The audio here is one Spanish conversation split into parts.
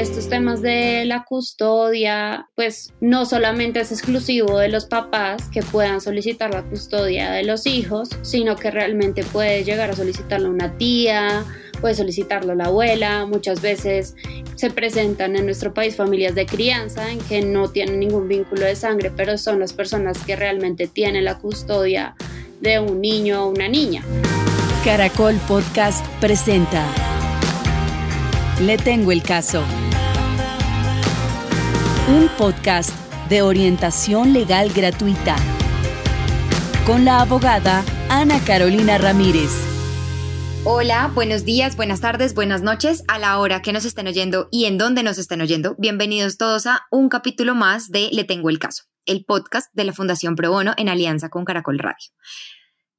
estos temas de la custodia, pues no solamente es exclusivo de los papás que puedan solicitar la custodia de los hijos, sino que realmente puede llegar a solicitarlo una tía, puede solicitarlo la abuela, muchas veces se presentan en nuestro país familias de crianza en que no tienen ningún vínculo de sangre, pero son las personas que realmente tienen la custodia de un niño o una niña. Caracol Podcast presenta Le tengo el caso. Un podcast de orientación legal gratuita con la abogada Ana Carolina Ramírez. Hola, buenos días, buenas tardes, buenas noches a la hora que nos estén oyendo y en dónde nos estén oyendo. Bienvenidos todos a un capítulo más de Le Tengo el Caso, el podcast de la Fundación Pro Bono en alianza con Caracol Radio.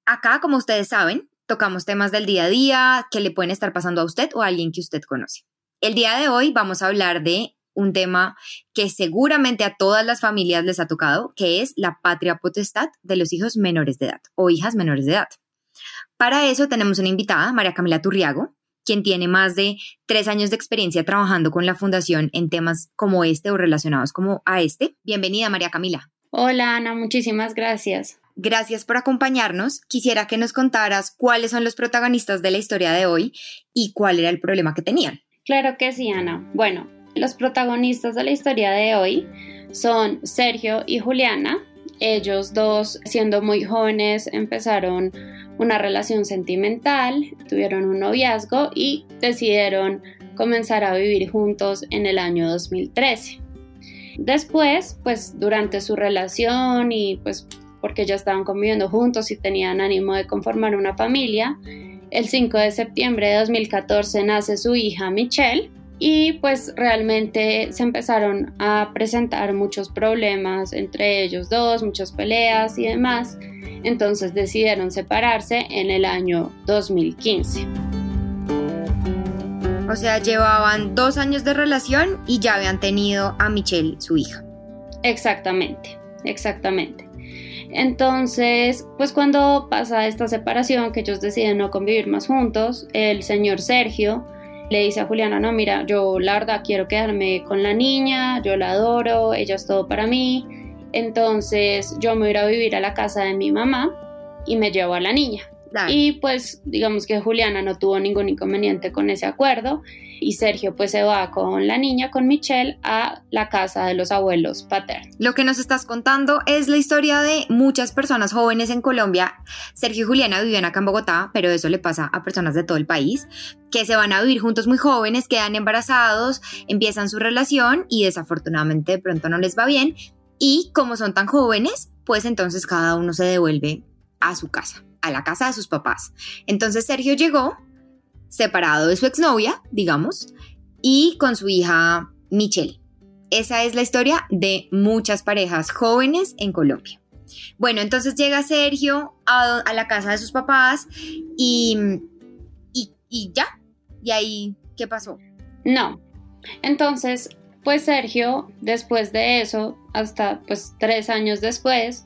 Acá, como ustedes saben, tocamos temas del día a día que le pueden estar pasando a usted o a alguien que usted conoce. El día de hoy vamos a hablar de un tema que seguramente a todas las familias les ha tocado, que es la patria potestad de los hijos menores de edad o hijas menores de edad. Para eso tenemos una invitada, María Camila Turriago, quien tiene más de tres años de experiencia trabajando con la fundación en temas como este o relacionados como a este. Bienvenida, María Camila. Hola, Ana, muchísimas gracias. Gracias por acompañarnos. Quisiera que nos contaras cuáles son los protagonistas de la historia de hoy y cuál era el problema que tenían. Claro que sí, Ana. Bueno, los protagonistas de la historia de hoy son Sergio y Juliana. Ellos dos, siendo muy jóvenes, empezaron una relación sentimental, tuvieron un noviazgo y decidieron comenzar a vivir juntos en el año 2013. Después, pues durante su relación y pues porque ya estaban conviviendo juntos y tenían ánimo de conformar una familia, el 5 de septiembre de 2014 nace su hija Michelle y pues realmente se empezaron a presentar muchos problemas entre ellos dos, muchas peleas y demás entonces decidieron separarse en el año 2015. O sea, llevaban dos años de relación y ya habían tenido a Michelle, su hija. Exactamente, exactamente. Entonces, pues cuando pasa esta separación, que ellos deciden no convivir más juntos, el señor Sergio le dice a Juliana, no, mira, yo la verdad quiero quedarme con la niña, yo la adoro, ella es todo para mí, entonces yo me voy a vivir a la casa de mi mamá y me llevo a la niña. Y pues digamos que Juliana no tuvo ningún inconveniente con ese acuerdo y Sergio pues se va con la niña, con Michelle, a la casa de los abuelos paternos. Lo que nos estás contando es la historia de muchas personas jóvenes en Colombia. Sergio y Juliana vivían acá en Bogotá, pero eso le pasa a personas de todo el país, que se van a vivir juntos muy jóvenes, quedan embarazados, empiezan su relación y desafortunadamente de pronto no les va bien y como son tan jóvenes, pues entonces cada uno se devuelve a su casa, a la casa de sus papás. Entonces Sergio llegó separado de su exnovia, digamos, y con su hija Michelle. Esa es la historia de muchas parejas jóvenes en Colombia. Bueno, entonces llega Sergio a, la casa de sus papás y, y, y ya. ¿Y ahí qué pasó? No. Entonces pues Sergio, después de eso, hasta pues tres años después,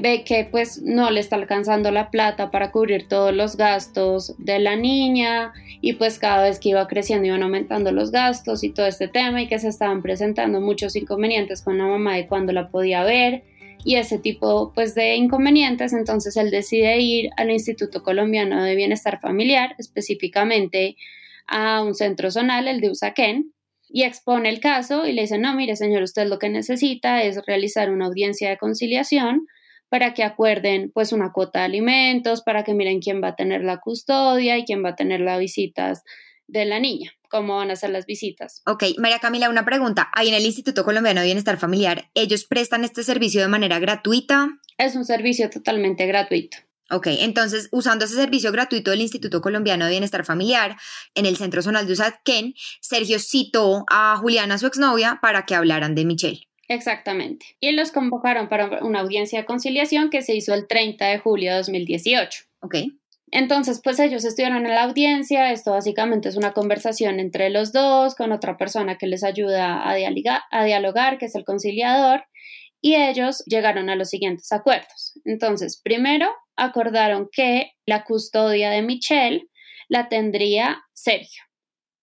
ve que pues no le está alcanzando la plata para cubrir todos los gastos de la niña y pues cada vez que iba creciendo iban aumentando los gastos y todo este tema y que se estaban presentando muchos inconvenientes con la mamá de cuando la podía ver y ese tipo pues de inconvenientes. Entonces él decide ir al Instituto Colombiano de Bienestar Familiar específicamente a un centro zonal el de Usaquén y expone el caso y le dice, no, mire señor, usted lo que necesita es realizar una audiencia de conciliación para que acuerden pues una cuota de alimentos, para que miren quién va a tener la custodia y quién va a tener las visitas de la niña, cómo van a ser las visitas. Ok, María Camila, una pregunta. Ahí en el Instituto Colombiano de Bienestar Familiar, ¿ellos prestan este servicio de manera gratuita? Es un servicio totalmente gratuito. Ok, entonces usando ese servicio gratuito del Instituto Colombiano de Bienestar Familiar en el Centro Zonal de Usaquén, Sergio citó a Juliana, su exnovia, para que hablaran de Michelle. Exactamente. Y los convocaron para una audiencia de conciliación que se hizo el 30 de julio de 2018. Ok. Entonces, pues ellos estuvieron en la audiencia, esto básicamente es una conversación entre los dos, con otra persona que les ayuda a, dialogar, a dialogar que es el conciliador, y ellos llegaron a los siguientes acuerdos. Entonces, primero, acordaron que la custodia de Michelle la tendría Sergio.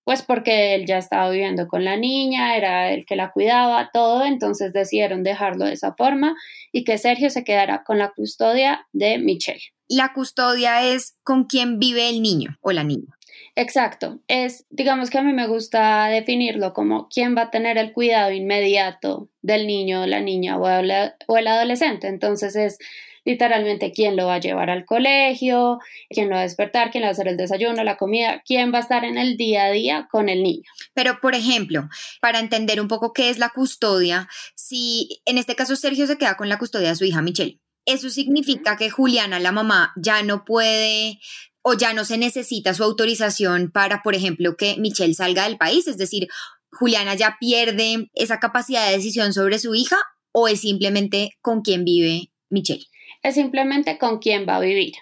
Pues porque él ya estaba viviendo con la niña, era el que la cuidaba, todo, entonces decidieron dejarlo de esa forma y que Sergio se quedara con la custodia de Michelle. La custodia es con quién vive el niño o la niña. Exacto, es, digamos que a mí me gusta definirlo como quién va a tener el cuidado inmediato del niño, la niña o, o el adolescente. Entonces es literalmente quién lo va a llevar al colegio, quién lo va a despertar, quién le va a hacer el desayuno, la comida, quién va a estar en el día a día con el niño. Pero, por ejemplo, para entender un poco qué es la custodia, si en este caso Sergio se queda con la custodia de su hija Michelle, eso significa que Juliana, la mamá, ya no puede o ya no se necesita su autorización para, por ejemplo, que Michelle salga del país, es decir, Juliana ya pierde esa capacidad de decisión sobre su hija o es simplemente con quién vive Michelle es simplemente con quién va a vivir.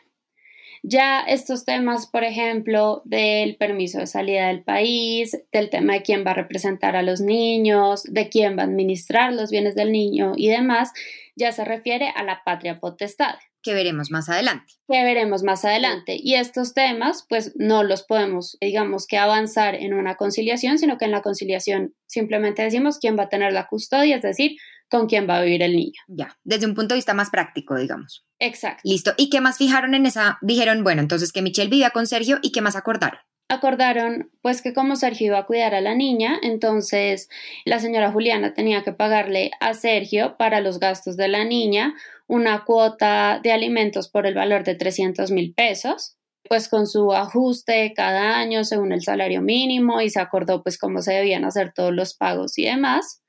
Ya estos temas, por ejemplo, del permiso de salida del país, del tema de quién va a representar a los niños, de quién va a administrar los bienes del niño y demás, ya se refiere a la patria potestad. Que veremos más adelante. Que veremos más adelante. Y estos temas, pues no los podemos, digamos, que avanzar en una conciliación, sino que en la conciliación simplemente decimos quién va a tener la custodia, es decir, con quién va a vivir el niño. Ya, desde un punto de vista más práctico, digamos. Exacto. Listo. ¿Y qué más fijaron en esa? Dijeron, bueno, entonces que Michelle vivía con Sergio y qué más acordaron. Acordaron, pues que como Sergio iba a cuidar a la niña, entonces la señora Juliana tenía que pagarle a Sergio para los gastos de la niña una cuota de alimentos por el valor de 300 mil pesos pues con su ajuste cada año según el salario mínimo y se acordó pues cómo se debían hacer todos los pagos y demás.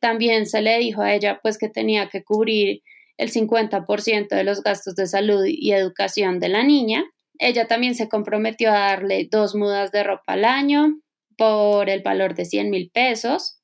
También se le dijo a ella pues que tenía que cubrir el 50% de los gastos de salud y educación de la niña. Ella también se comprometió a darle dos mudas de ropa al año por el valor de 100 mil pesos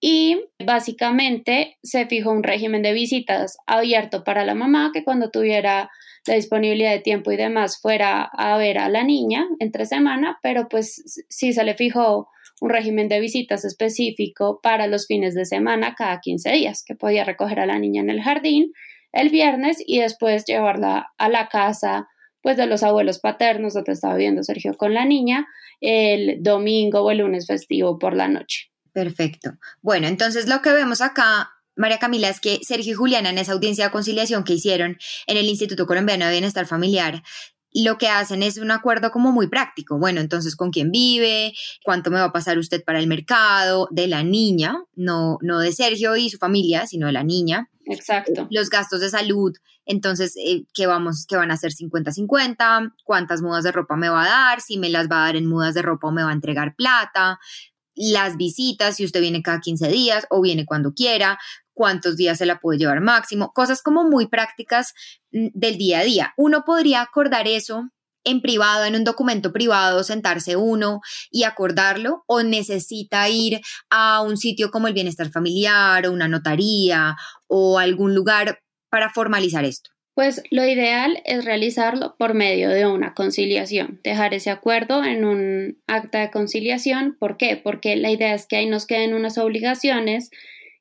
y básicamente se fijó un régimen de visitas abierto para la mamá que cuando tuviera la disponibilidad de tiempo y demás fuera a ver a la niña entre semana, pero pues sí se le fijó un régimen de visitas específico para los fines de semana cada 15 días, que podía recoger a la niña en el jardín el viernes y después llevarla a la casa pues de los abuelos paternos donde estaba viviendo Sergio con la niña el domingo o el lunes festivo por la noche. Perfecto. Bueno, entonces lo que vemos acá, María Camila, es que Sergio y Juliana en esa audiencia de conciliación que hicieron en el Instituto Colombiano de Bienestar Familiar lo que hacen es un acuerdo como muy práctico. Bueno, entonces, ¿con quién vive? ¿Cuánto me va a pasar usted para el mercado? De la niña, no, no de Sergio y su familia, sino de la niña. Exacto. Los gastos de salud, entonces, eh, ¿qué, vamos, ¿qué van a ser 50-50? ¿Cuántas mudas de ropa me va a dar? Si me las va a dar en mudas de ropa o me va a entregar plata las visitas, si usted viene cada 15 días o viene cuando quiera, cuántos días se la puede llevar máximo, cosas como muy prácticas mm, del día a día. Uno podría acordar eso en privado, en un documento privado, sentarse uno y acordarlo, o necesita ir a un sitio como el bienestar familiar o una notaría o algún lugar para formalizar esto. Pues lo ideal es realizarlo por medio de una conciliación, dejar ese acuerdo en un acta de conciliación. ¿Por qué? Porque la idea es que ahí nos queden unas obligaciones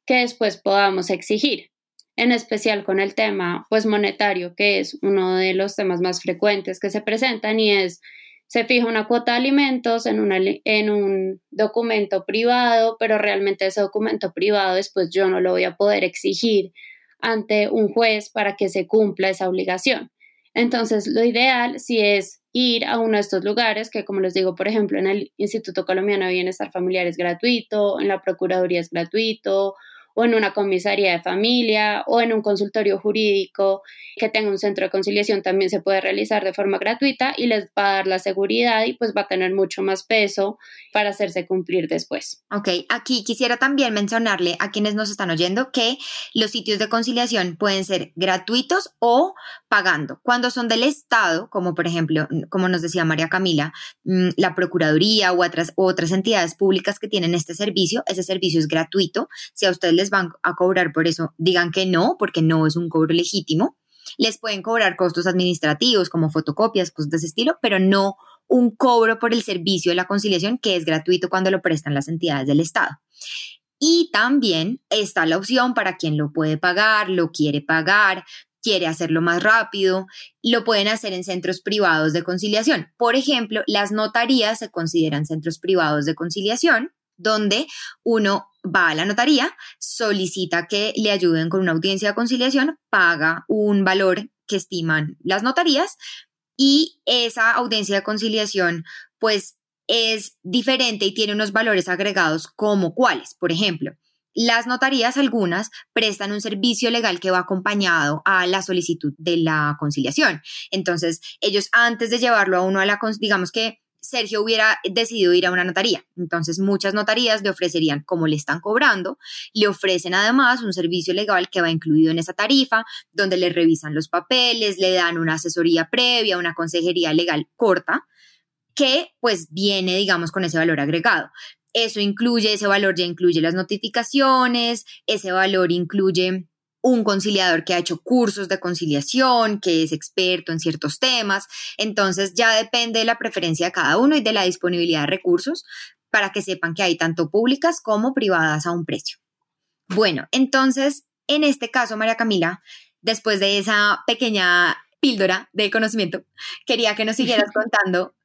que después podamos exigir, en especial con el tema pues monetario, que es uno de los temas más frecuentes que se presentan y es se fija una cuota de alimentos en, en un documento privado, pero realmente ese documento privado después yo no lo voy a poder exigir ante un juez para que se cumpla esa obligación. Entonces, lo ideal si es ir a uno de estos lugares, que como les digo, por ejemplo, en el Instituto Colombiano de Bienestar Familiar es gratuito, en la Procuraduría es gratuito, o en una comisaría de familia o en un consultorio jurídico que tenga un centro de conciliación también se puede realizar de forma gratuita y les va a dar la seguridad y pues va a tener mucho más peso para hacerse cumplir después. Ok, aquí quisiera también mencionarle a quienes nos están oyendo que los sitios de conciliación pueden ser gratuitos o pagando. Cuando son del Estado, como por ejemplo, como nos decía María Camila, mm, la Procuraduría u otras, otras entidades públicas que tienen este servicio, ese servicio es gratuito. Si a ustedes van a cobrar por eso, digan que no, porque no es un cobro legítimo. Les pueden cobrar costos administrativos como fotocopias, cosas de ese estilo, pero no un cobro por el servicio de la conciliación que es gratuito cuando lo prestan las entidades del Estado. Y también está la opción para quien lo puede pagar, lo quiere pagar, quiere hacerlo más rápido, lo pueden hacer en centros privados de conciliación. Por ejemplo, las notarías se consideran centros privados de conciliación, donde uno va a la notaría, solicita que le ayuden con una audiencia de conciliación, paga un valor que estiman las notarías y esa audiencia de conciliación pues es diferente y tiene unos valores agregados como cuáles. Por ejemplo, las notarías, algunas, prestan un servicio legal que va acompañado a la solicitud de la conciliación. Entonces, ellos antes de llevarlo a uno a la, digamos que Sergio hubiera decidido ir a una notaría. Entonces, muchas notarías le ofrecerían, como le están cobrando, le ofrecen además un servicio legal que va incluido en esa tarifa, donde le revisan los papeles, le dan una asesoría previa, una consejería legal corta, que pues viene, digamos, con ese valor agregado. Eso incluye, ese valor ya incluye las notificaciones, ese valor incluye un conciliador que ha hecho cursos de conciliación, que es experto en ciertos temas. Entonces ya depende de la preferencia de cada uno y de la disponibilidad de recursos para que sepan que hay tanto públicas como privadas a un precio. Bueno, entonces, en este caso, María Camila, después de esa pequeña píldora de conocimiento, quería que nos siguieras contando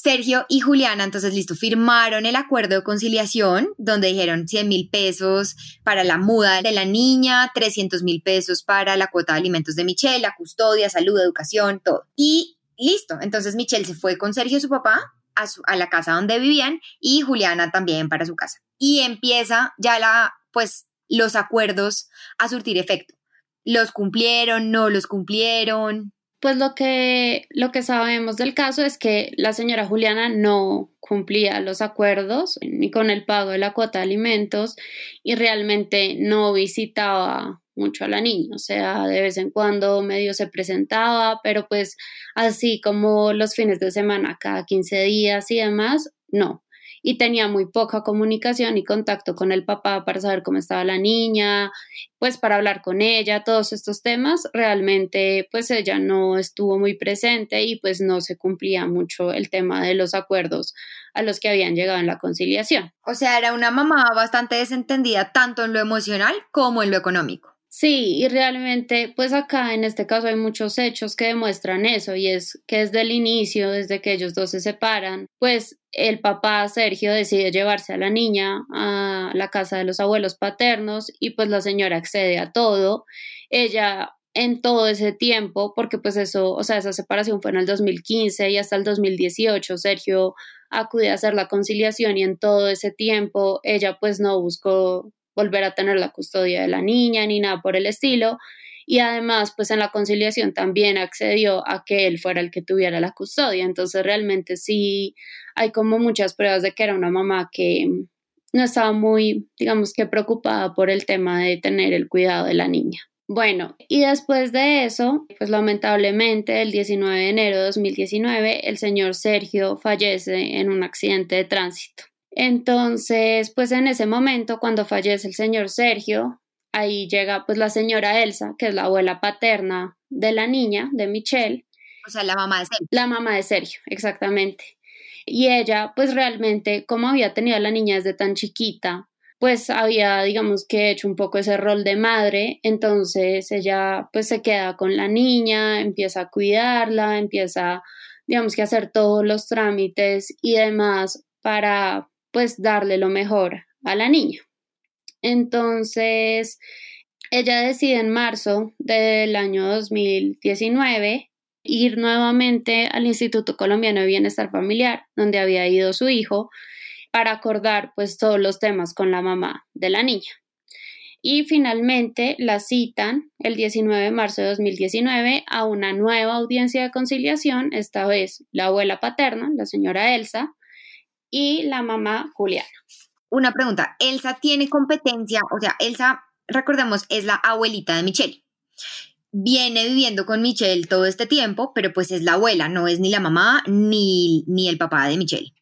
Sergio y Juliana, entonces listo, firmaron el acuerdo de conciliación donde dijeron 100 mil pesos para la muda de la niña, 300 mil pesos para la cuota de alimentos de Michelle, la custodia, salud, educación, todo. Y listo, entonces Michelle se fue con Sergio, su papá, a, a la casa donde vivían y Juliana también para su casa. Y empieza ya la, pues, los acuerdos a surtir efecto. ¿Los cumplieron? ¿No los cumplieron? Pues lo que, lo que sabemos del caso es que la señora Juliana no cumplía los acuerdos ni con el pago de la cuota de alimentos y realmente no visitaba mucho a la niña, o sea, de vez en cuando medio se presentaba, pero pues así como los fines de semana, cada 15 días y demás, no y tenía muy poca comunicación y contacto con el papá para saber cómo estaba la niña, pues para hablar con ella, todos estos temas, realmente pues ella no estuvo muy presente y pues no se cumplía mucho el tema de los acuerdos a los que habían llegado en la conciliación. O sea, era una mamá bastante desentendida tanto en lo emocional como en lo económico. Sí, y realmente, pues acá en este caso hay muchos hechos que demuestran eso, y es que desde el inicio, desde que ellos dos se separan, pues el papá Sergio decide llevarse a la niña a la casa de los abuelos paternos y pues la señora accede a todo. Ella en todo ese tiempo, porque pues eso, o sea, esa separación fue en el 2015 y hasta el 2018 Sergio acude a hacer la conciliación y en todo ese tiempo ella pues no buscó volver a tener la custodia de la niña ni nada por el estilo. Y además, pues en la conciliación también accedió a que él fuera el que tuviera la custodia. Entonces, realmente sí hay como muchas pruebas de que era una mamá que no estaba muy, digamos que preocupada por el tema de tener el cuidado de la niña. Bueno, y después de eso, pues lamentablemente el 19 de enero de 2019, el señor Sergio fallece en un accidente de tránsito. Entonces, pues en ese momento, cuando fallece el señor Sergio, ahí llega pues la señora Elsa, que es la abuela paterna de la niña, de Michelle. O sea, la mamá de Sergio. La mamá de Sergio, exactamente. Y ella, pues realmente, como había tenido a la niña desde tan chiquita, pues había, digamos que hecho un poco ese rol de madre, entonces ella pues se queda con la niña, empieza a cuidarla, empieza, digamos que a hacer todos los trámites y demás para pues darle lo mejor a la niña. Entonces, ella decide en marzo del año 2019 ir nuevamente al Instituto Colombiano de Bienestar Familiar, donde había ido su hijo, para acordar pues todos los temas con la mamá de la niña. Y finalmente la citan el 19 de marzo de 2019 a una nueva audiencia de conciliación, esta vez la abuela paterna, la señora Elsa, y la mamá Juliana. Una pregunta, Elsa tiene competencia, o sea, Elsa, recordemos, es la abuelita de Michelle. Viene viviendo con Michelle todo este tiempo, pero pues es la abuela, no es ni la mamá ni, ni el papá de Michelle.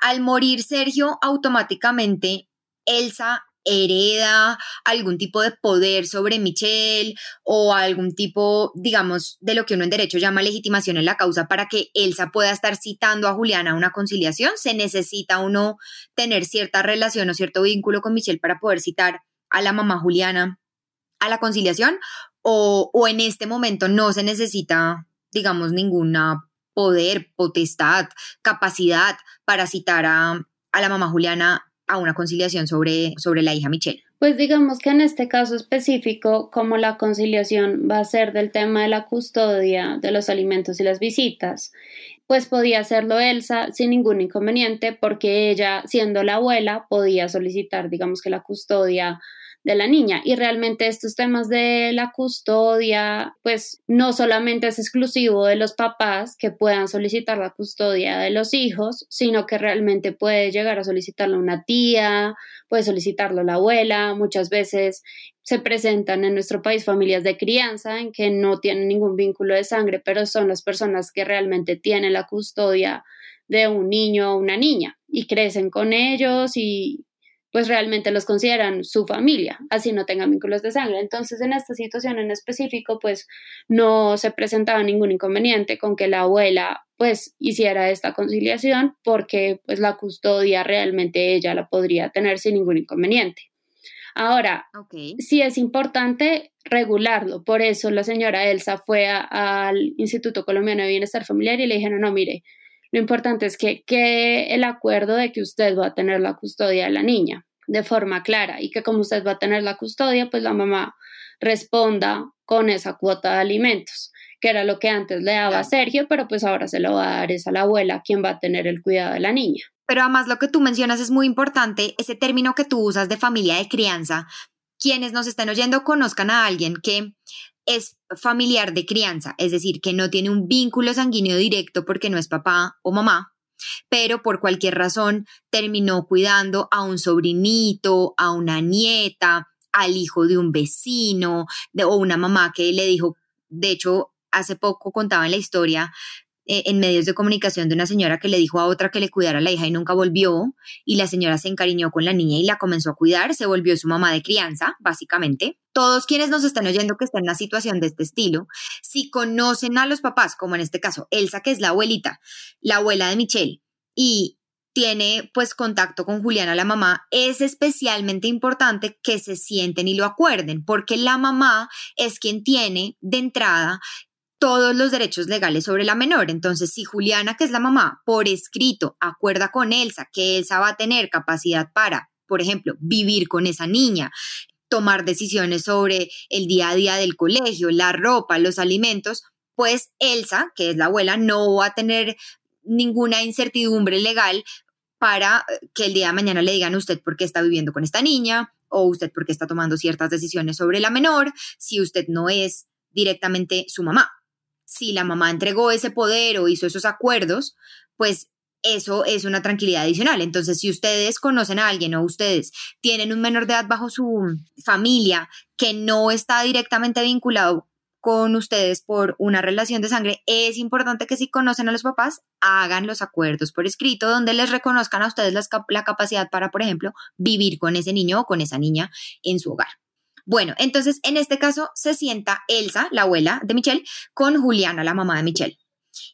Al morir Sergio, automáticamente Elsa hereda algún tipo de poder sobre Michelle o algún tipo, digamos, de lo que uno en derecho llama legitimación en la causa para que Elsa pueda estar citando a Juliana a una conciliación. Se necesita uno tener cierta relación o cierto vínculo con Michelle para poder citar a la mamá Juliana a la conciliación o, o en este momento no se necesita, digamos, ninguna poder, potestad, capacidad para citar a, a la mamá Juliana a una conciliación sobre, sobre la hija Michelle. Pues digamos que en este caso específico, como la conciliación va a ser del tema de la custodia de los alimentos y las visitas, pues podía hacerlo Elsa sin ningún inconveniente porque ella, siendo la abuela, podía solicitar, digamos que la custodia de la niña. Y realmente estos temas de la custodia, pues no solamente es exclusivo de los papás que puedan solicitar la custodia de los hijos, sino que realmente puede llegar a solicitarlo una tía, puede solicitarlo la abuela. Muchas veces se presentan en nuestro país familias de crianza en que no tienen ningún vínculo de sangre, pero son las personas que realmente tienen la custodia de un niño o una niña y crecen con ellos y, pues realmente los consideran su familia, así no tengan vínculos de sangre. Entonces, en esta situación en específico, pues no se presentaba ningún inconveniente con que la abuela pues hiciera esta conciliación porque pues la custodia realmente ella la podría tener sin ningún inconveniente. Ahora, sí es importante regularlo, por eso la señora Elsa fue al Instituto Colombiano de Bienestar Familiar y le dijeron, no, mire, lo importante es que quede el acuerdo de que usted va a tener la custodia de la niña de forma clara y que como usted va a tener la custodia, pues la mamá responda con esa cuota de alimentos, que era lo que antes le daba a Sergio, pero pues ahora se lo va a dar es a la abuela quien va a tener el cuidado de la niña. Pero además lo que tú mencionas es muy importante, ese término que tú usas de familia de crianza. Quienes nos estén oyendo conozcan a alguien que es familiar de crianza, es decir, que no tiene un vínculo sanguíneo directo porque no es papá o mamá, pero por cualquier razón terminó cuidando a un sobrinito, a una nieta, al hijo de un vecino o una mamá que le dijo, de hecho, hace poco contaba en la historia eh, en medios de comunicación de una señora que le dijo a otra que le cuidara a la hija y nunca volvió, y la señora se encariñó con la niña y la comenzó a cuidar, se volvió su mamá de crianza, básicamente. Todos quienes nos están oyendo que están en una situación de este estilo, si conocen a los papás, como en este caso Elsa, que es la abuelita, la abuela de Michelle, y tiene pues contacto con Juliana, la mamá, es especialmente importante que se sienten y lo acuerden, porque la mamá es quien tiene de entrada todos los derechos legales sobre la menor. Entonces, si Juliana, que es la mamá, por escrito acuerda con Elsa que Elsa va a tener capacidad para, por ejemplo, vivir con esa niña, tomar decisiones sobre el día a día del colegio, la ropa, los alimentos, pues Elsa, que es la abuela, no va a tener ninguna incertidumbre legal para que el día de mañana le digan usted por qué está viviendo con esta niña o usted por qué está tomando ciertas decisiones sobre la menor, si usted no es directamente su mamá si la mamá entregó ese poder o hizo esos acuerdos, pues eso es una tranquilidad adicional. Entonces, si ustedes conocen a alguien o ustedes tienen un menor de edad bajo su familia que no está directamente vinculado con ustedes por una relación de sangre, es importante que si conocen a los papás, hagan los acuerdos por escrito donde les reconozcan a ustedes la capacidad para, por ejemplo, vivir con ese niño o con esa niña en su hogar. Bueno, entonces en este caso se sienta Elsa, la abuela de Michelle, con Juliana, la mamá de Michelle.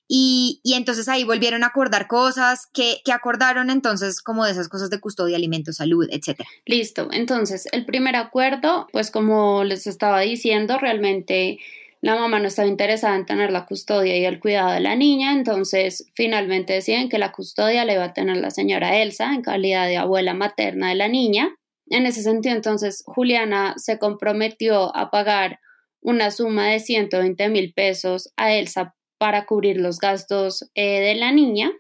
Y, entonces ahí volvieron a acordar cosas que, que, acordaron entonces como de esas cosas de custodia, alimentos, salud, etcétera. Listo, entonces el primer acuerdo, pues como les estaba diciendo, realmente la mamá no estaba interesada en tener la custodia y el cuidado de la niña, entonces finalmente deciden que la custodia le va a tener la señora Elsa en calidad de abuela materna de la niña. En ese sentido, entonces, Juliana se comprometió a pagar una suma de 120 mil pesos a Elsa para cubrir los gastos eh, de la niña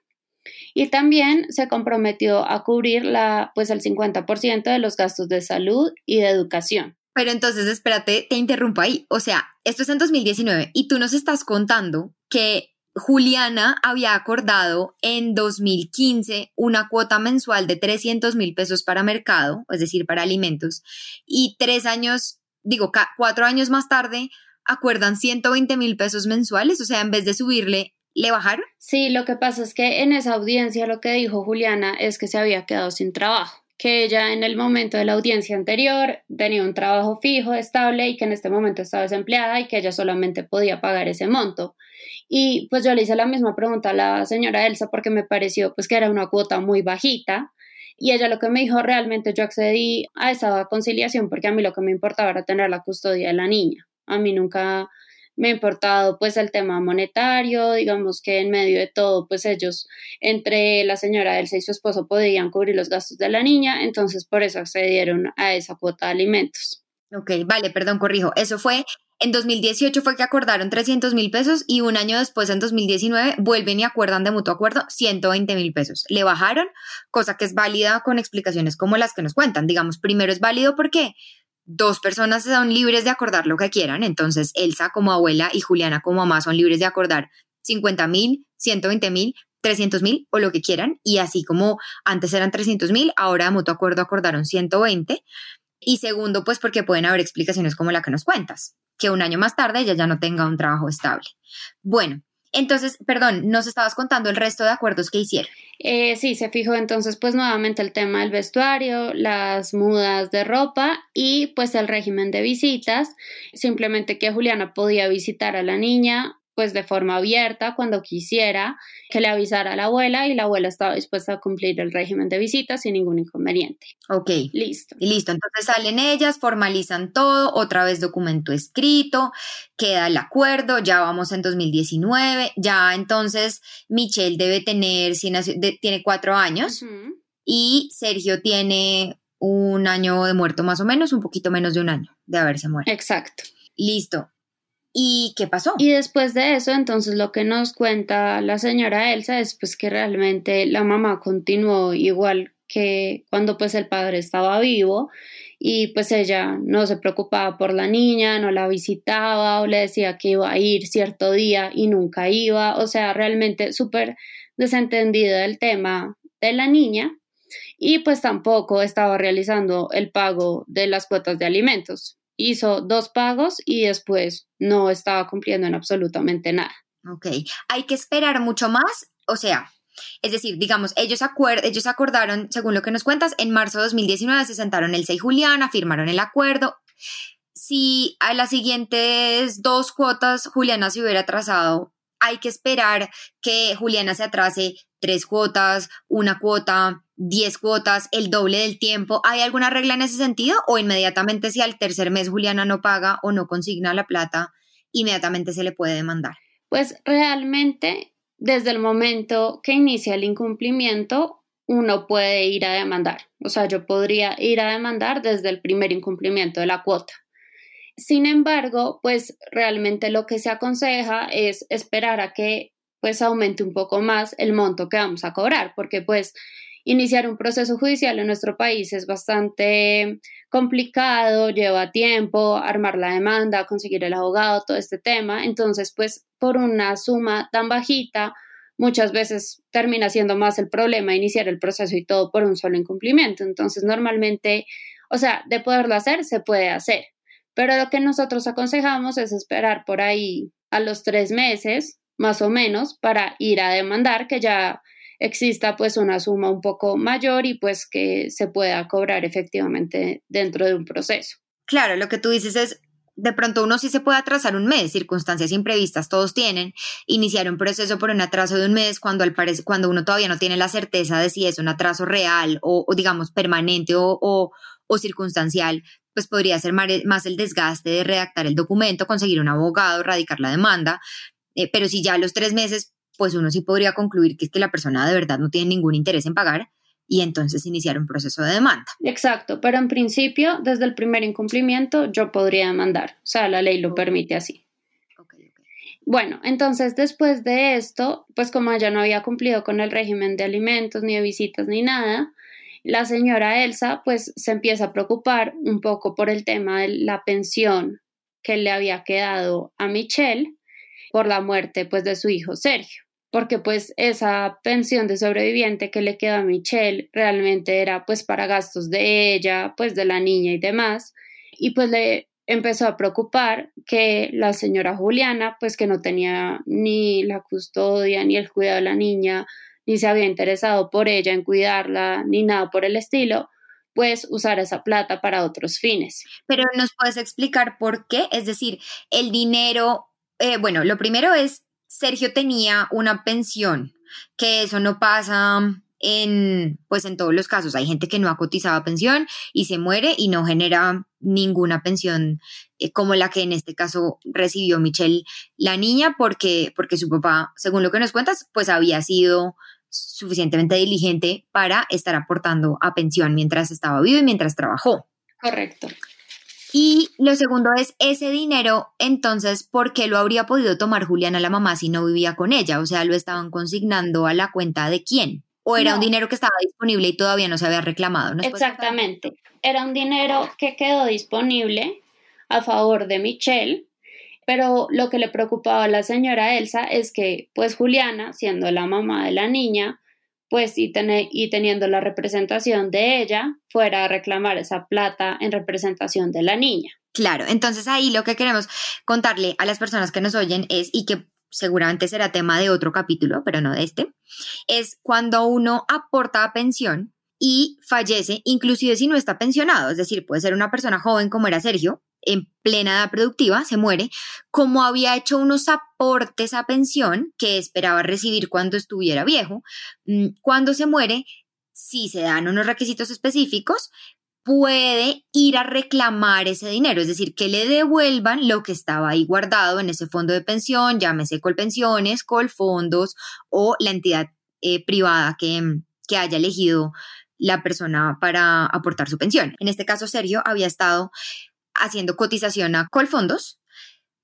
y también se comprometió a cubrir la, pues el 50% de los gastos de salud y de educación. Pero entonces, espérate, te interrumpo ahí. O sea, esto es en 2019 y tú nos estás contando que Juliana había acordado en 2015 una cuota mensual de 300 mil pesos para mercado, es decir, para alimentos, y tres años, digo, cuatro años más tarde, acuerdan 120 mil pesos mensuales, o sea, en vez de subirle, ¿le bajaron? Sí, lo que pasa es que en esa audiencia lo que dijo Juliana es que se había quedado sin trabajo que ella en el momento de la audiencia anterior tenía un trabajo fijo, estable y que en este momento estaba desempleada y que ella solamente podía pagar ese monto. Y pues yo le hice la misma pregunta a la señora Elsa porque me pareció pues que era una cuota muy bajita y ella lo que me dijo realmente yo accedí a esa conciliación porque a mí lo que me importaba era tener la custodia de la niña. A mí nunca me ha importado pues el tema monetario, digamos que en medio de todo pues ellos entre la señora Elsa y su esposo podían cubrir los gastos de la niña, entonces por eso accedieron a esa cuota de alimentos. Ok, vale, perdón, corrijo. Eso fue, en 2018 fue que acordaron 300 mil pesos y un año después, en 2019, vuelven y acuerdan de mutuo acuerdo 120 mil pesos. Le bajaron, cosa que es válida con explicaciones como las que nos cuentan. Digamos, primero es válido porque dos personas son libres de acordar lo que quieran, entonces Elsa como abuela y Juliana como mamá son libres de acordar 50 mil, 120 mil, 300 mil o lo que quieran, y así como antes eran 300 mil, ahora de mutuo acuerdo acordaron 120. Y segundo, pues porque pueden haber explicaciones como la que nos cuentas, que un año más tarde ella ya no tenga un trabajo estable. Bueno, entonces, perdón, nos estabas contando el resto de acuerdos que hicieron. Eh, sí, se fijó entonces pues nuevamente el tema del vestuario, las mudas de ropa y pues el régimen de visitas. Simplemente que Juliana podía visitar a la niña pues de forma abierta cuando quisiera que le avisara a la abuela y la abuela estaba dispuesta a cumplir el régimen de visitas sin ningún inconveniente. Ok. Listo. Y listo. Entonces salen ellas, formalizan todo, otra vez documento escrito, queda el acuerdo, ya vamos en 2019, ya entonces Michelle debe tener, tiene cuatro años y Sergio tiene un año de muerto más o menos, un poquito menos de un año de haberse muerto. Exacto. Listo. ¿Y qué pasó? Y después de eso, entonces lo que nos cuenta la señora Elsa es pues que realmente la mamá continuó igual que cuando pues el padre estaba vivo y pues ella no se preocupaba por la niña, no la visitaba o le decía que iba a ir cierto día y nunca iba, o sea, realmente súper desentendido del tema de la niña y pues tampoco estaba realizando el pago de las cuotas de alimentos hizo dos pagos y después no estaba cumpliendo en absolutamente nada. Ok, hay que esperar mucho más, o sea, es decir, digamos, ellos, ellos acordaron, según lo que nos cuentas, en marzo de 2019 se sentaron el 6 Juliana, firmaron el acuerdo. Si a las siguientes dos cuotas Juliana se hubiera atrasado, hay que esperar que Juliana se atrase tres cuotas, una cuota, diez cuotas, el doble del tiempo. ¿Hay alguna regla en ese sentido? ¿O inmediatamente si al tercer mes Juliana no paga o no consigna la plata, inmediatamente se le puede demandar? Pues realmente, desde el momento que inicia el incumplimiento, uno puede ir a demandar. O sea, yo podría ir a demandar desde el primer incumplimiento de la cuota. Sin embargo, pues realmente lo que se aconseja es esperar a que pues aumente un poco más el monto que vamos a cobrar, porque pues iniciar un proceso judicial en nuestro país es bastante complicado, lleva tiempo, armar la demanda, conseguir el abogado, todo este tema. Entonces, pues por una suma tan bajita, muchas veces termina siendo más el problema iniciar el proceso y todo por un solo incumplimiento. Entonces, normalmente, o sea, de poderlo hacer, se puede hacer. Pero lo que nosotros aconsejamos es esperar por ahí a los tres meses más o menos para ir a demandar que ya exista pues una suma un poco mayor y pues que se pueda cobrar efectivamente dentro de un proceso. Claro, lo que tú dices es, de pronto uno sí se puede atrasar un mes, circunstancias imprevistas todos tienen, iniciar un proceso por un atraso de un mes cuando, al cuando uno todavía no tiene la certeza de si es un atraso real o, digamos permanente o, o, circunstancial, pues podría ser más el desgaste de redactar el documento, conseguir un abogado, radicar la demanda, eh, pero si ya los tres meses, pues uno sí podría concluir que es que la persona de verdad no tiene ningún interés en pagar y entonces iniciar un proceso de demanda. Exacto, pero en principio, desde el primer incumplimiento, yo podría demandar, o sea, la ley lo permite así. Bueno, entonces después de esto, pues como ella no había cumplido con el régimen de alimentos, ni de visitas, ni nada, la señora Elsa pues se empieza a preocupar un poco por el tema de la pensión que le había quedado a Michelle por la muerte pues de su hijo Sergio, porque pues esa pensión de sobreviviente que le quedó a Michelle realmente era pues para gastos de ella, pues de la niña y demás, y pues le empezó a preocupar que la señora Juliana pues que no tenía ni la custodia ni el cuidado de la niña, ni se había interesado por ella en cuidarla, ni nada por el estilo, pues usar esa plata para otros fines. Pero nos puedes explicar por qué, es decir, el dinero eh, bueno, lo primero es, Sergio tenía una pensión, que eso no pasa en, pues en todos los casos. Hay gente que no ha cotizado pensión y se muere y no genera ninguna pensión eh, como la que en este caso recibió Michelle, la niña, porque, porque su papá, según lo que nos cuentas, pues había sido suficientemente diligente para estar aportando a pensión mientras estaba vivo y mientras trabajó. Correcto. Y lo segundo es ese dinero, entonces, ¿por qué lo habría podido tomar Juliana la mamá si no vivía con ella? O sea, lo estaban consignando a la cuenta de quién? ¿O era un dinero que estaba disponible y todavía no se había reclamado? Exactamente. Era un dinero que quedó disponible a favor de Michelle, pero lo que le preocupaba a la señora Elsa es que, pues Juliana, siendo la mamá de la niña, pues y, y teniendo la representación de ella, fuera a reclamar esa plata en representación de la niña. Claro, entonces ahí lo que queremos contarle a las personas que nos oyen es, y que seguramente será tema de otro capítulo, pero no de este, es cuando uno aporta a pensión y fallece, inclusive si no está pensionado, es decir, puede ser una persona joven como era Sergio, en plena edad productiva, se muere, como había hecho unos aportes a pensión que esperaba recibir cuando estuviera viejo, mm, cuando se muere, si se dan unos requisitos específicos, puede ir a reclamar ese dinero, es decir, que le devuelvan lo que estaba ahí guardado en ese fondo de pensión, llámese Colpensiones, Colfondos o la entidad eh, privada que, que haya elegido la persona para aportar su pensión. En este caso, Sergio había estado haciendo cotización a Colfondos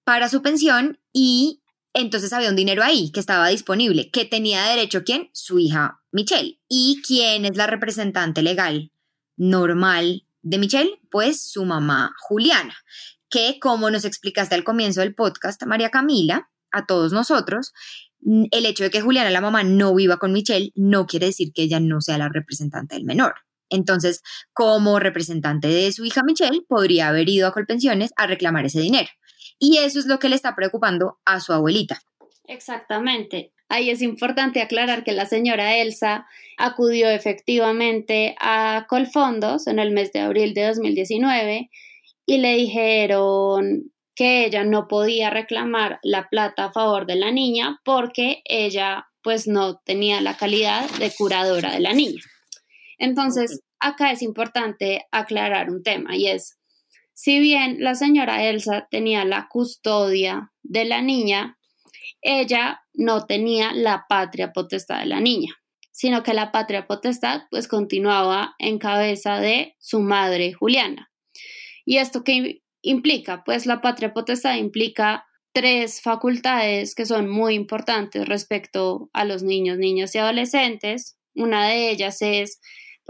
para su pensión y entonces había un dinero ahí que estaba disponible, que tenía derecho quién? Su hija Michelle. ¿Y quién es la representante legal normal de Michelle? Pues su mamá Juliana, que como nos explicaste al comienzo del podcast, María Camila, a todos nosotros, el hecho de que Juliana, la mamá, no viva con Michelle no quiere decir que ella no sea la representante del menor. Entonces, como representante de su hija Michelle, podría haber ido a Colpensiones a reclamar ese dinero. Y eso es lo que le está preocupando a su abuelita. Exactamente. Ahí es importante aclarar que la señora Elsa acudió efectivamente a Colfondos en el mes de abril de 2019 y le dijeron que ella no podía reclamar la plata a favor de la niña porque ella pues no tenía la calidad de curadora de la niña. Entonces, acá es importante aclarar un tema y es, si bien la señora Elsa tenía la custodia de la niña, ella no tenía la patria potestad de la niña, sino que la patria potestad pues continuaba en cabeza de su madre Juliana. ¿Y esto qué implica? Pues la patria potestad implica tres facultades que son muy importantes respecto a los niños, niñas y adolescentes. Una de ellas es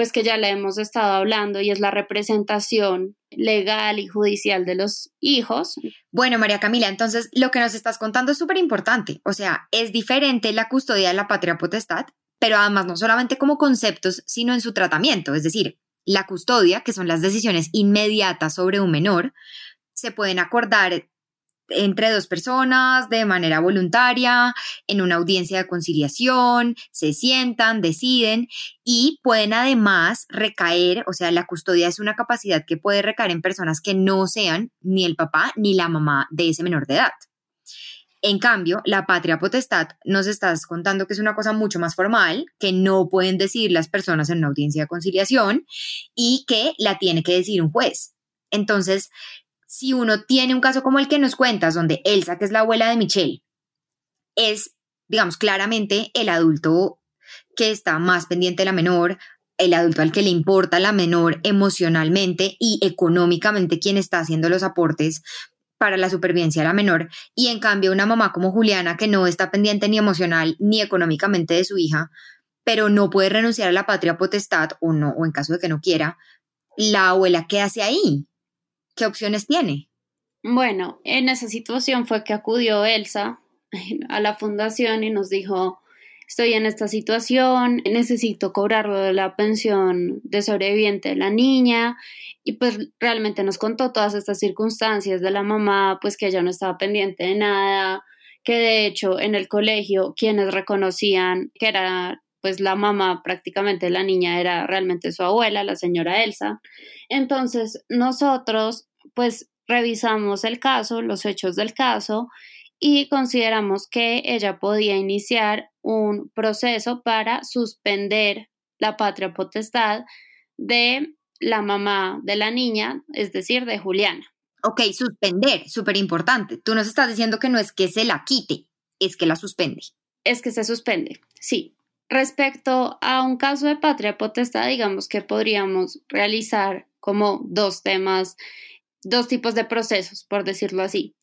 pues que ya la hemos estado hablando y es la representación legal y judicial de los hijos. Bueno, María Camila, entonces lo que nos estás contando es súper importante. O sea, es diferente la custodia de la patria potestad, pero además no solamente como conceptos, sino en su tratamiento. Es decir, la custodia, que son las decisiones inmediatas sobre un menor, se pueden acordar entre dos personas de manera voluntaria, en una audiencia de conciliación, se sientan, deciden y pueden además recaer, o sea, la custodia es una capacidad que puede recaer en personas que no sean ni el papá ni la mamá de ese menor de edad. En cambio, la patria potestad nos estás contando que es una cosa mucho más formal, que no pueden decir las personas en una audiencia de conciliación y que la tiene que decir un juez. Entonces, si uno tiene un caso como el que nos cuentas, donde Elsa, que es la abuela de Michelle, es, digamos, claramente el adulto que está más pendiente de la menor, el adulto al que le importa la menor emocionalmente y económicamente quien está haciendo los aportes para la supervivencia de la menor, y en cambio una mamá como Juliana que no está pendiente ni emocional ni económicamente de su hija, pero no puede renunciar a la patria potestad o no, o en caso de que no quiera, la abuela, ¿qué hace ahí? ¿Qué opciones tiene? Bueno, en esa situación fue que acudió Elsa a la fundación y nos dijo, estoy en esta situación, necesito cobrarlo de la pensión de sobreviviente de la niña y pues realmente nos contó todas estas circunstancias de la mamá, pues que ella no estaba pendiente de nada, que de hecho en el colegio quienes reconocían que era pues la mamá prácticamente de la niña era realmente su abuela, la señora Elsa. Entonces nosotros pues revisamos el caso, los hechos del caso y consideramos que ella podía iniciar un proceso para suspender la patria potestad de la mamá de la niña, es decir, de Juliana. Ok, suspender, súper importante. Tú nos estás diciendo que no es que se la quite, es que la suspende. Es que se suspende, sí. Respecto a un caso de patria potestad, digamos que podríamos realizar como dos temas, dos tipos de procesos, por decirlo así.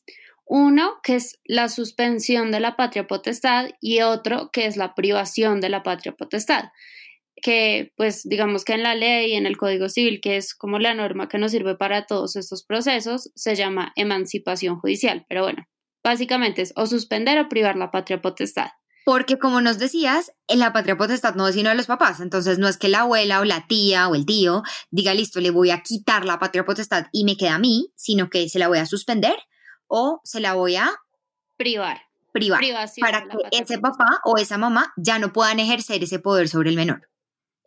Uno, que es la suspensión de la patria potestad y otro, que es la privación de la patria potestad que pues digamos que en la ley, en el Código Civil, que es como la norma que nos sirve para todos estos procesos, se llama emancipación judicial. Pero bueno, básicamente es o suspender o privar la patria potestad. Porque como nos decías, en la patria potestad no es sino de los papás, entonces no es que la abuela o la tía o el tío diga, listo, le voy a quitar la patria potestad y me queda a mí, sino que se la voy a suspender o se la voy a privar. Privar. para que ese papá o esa mamá ya no puedan ejercer ese poder sobre el menor.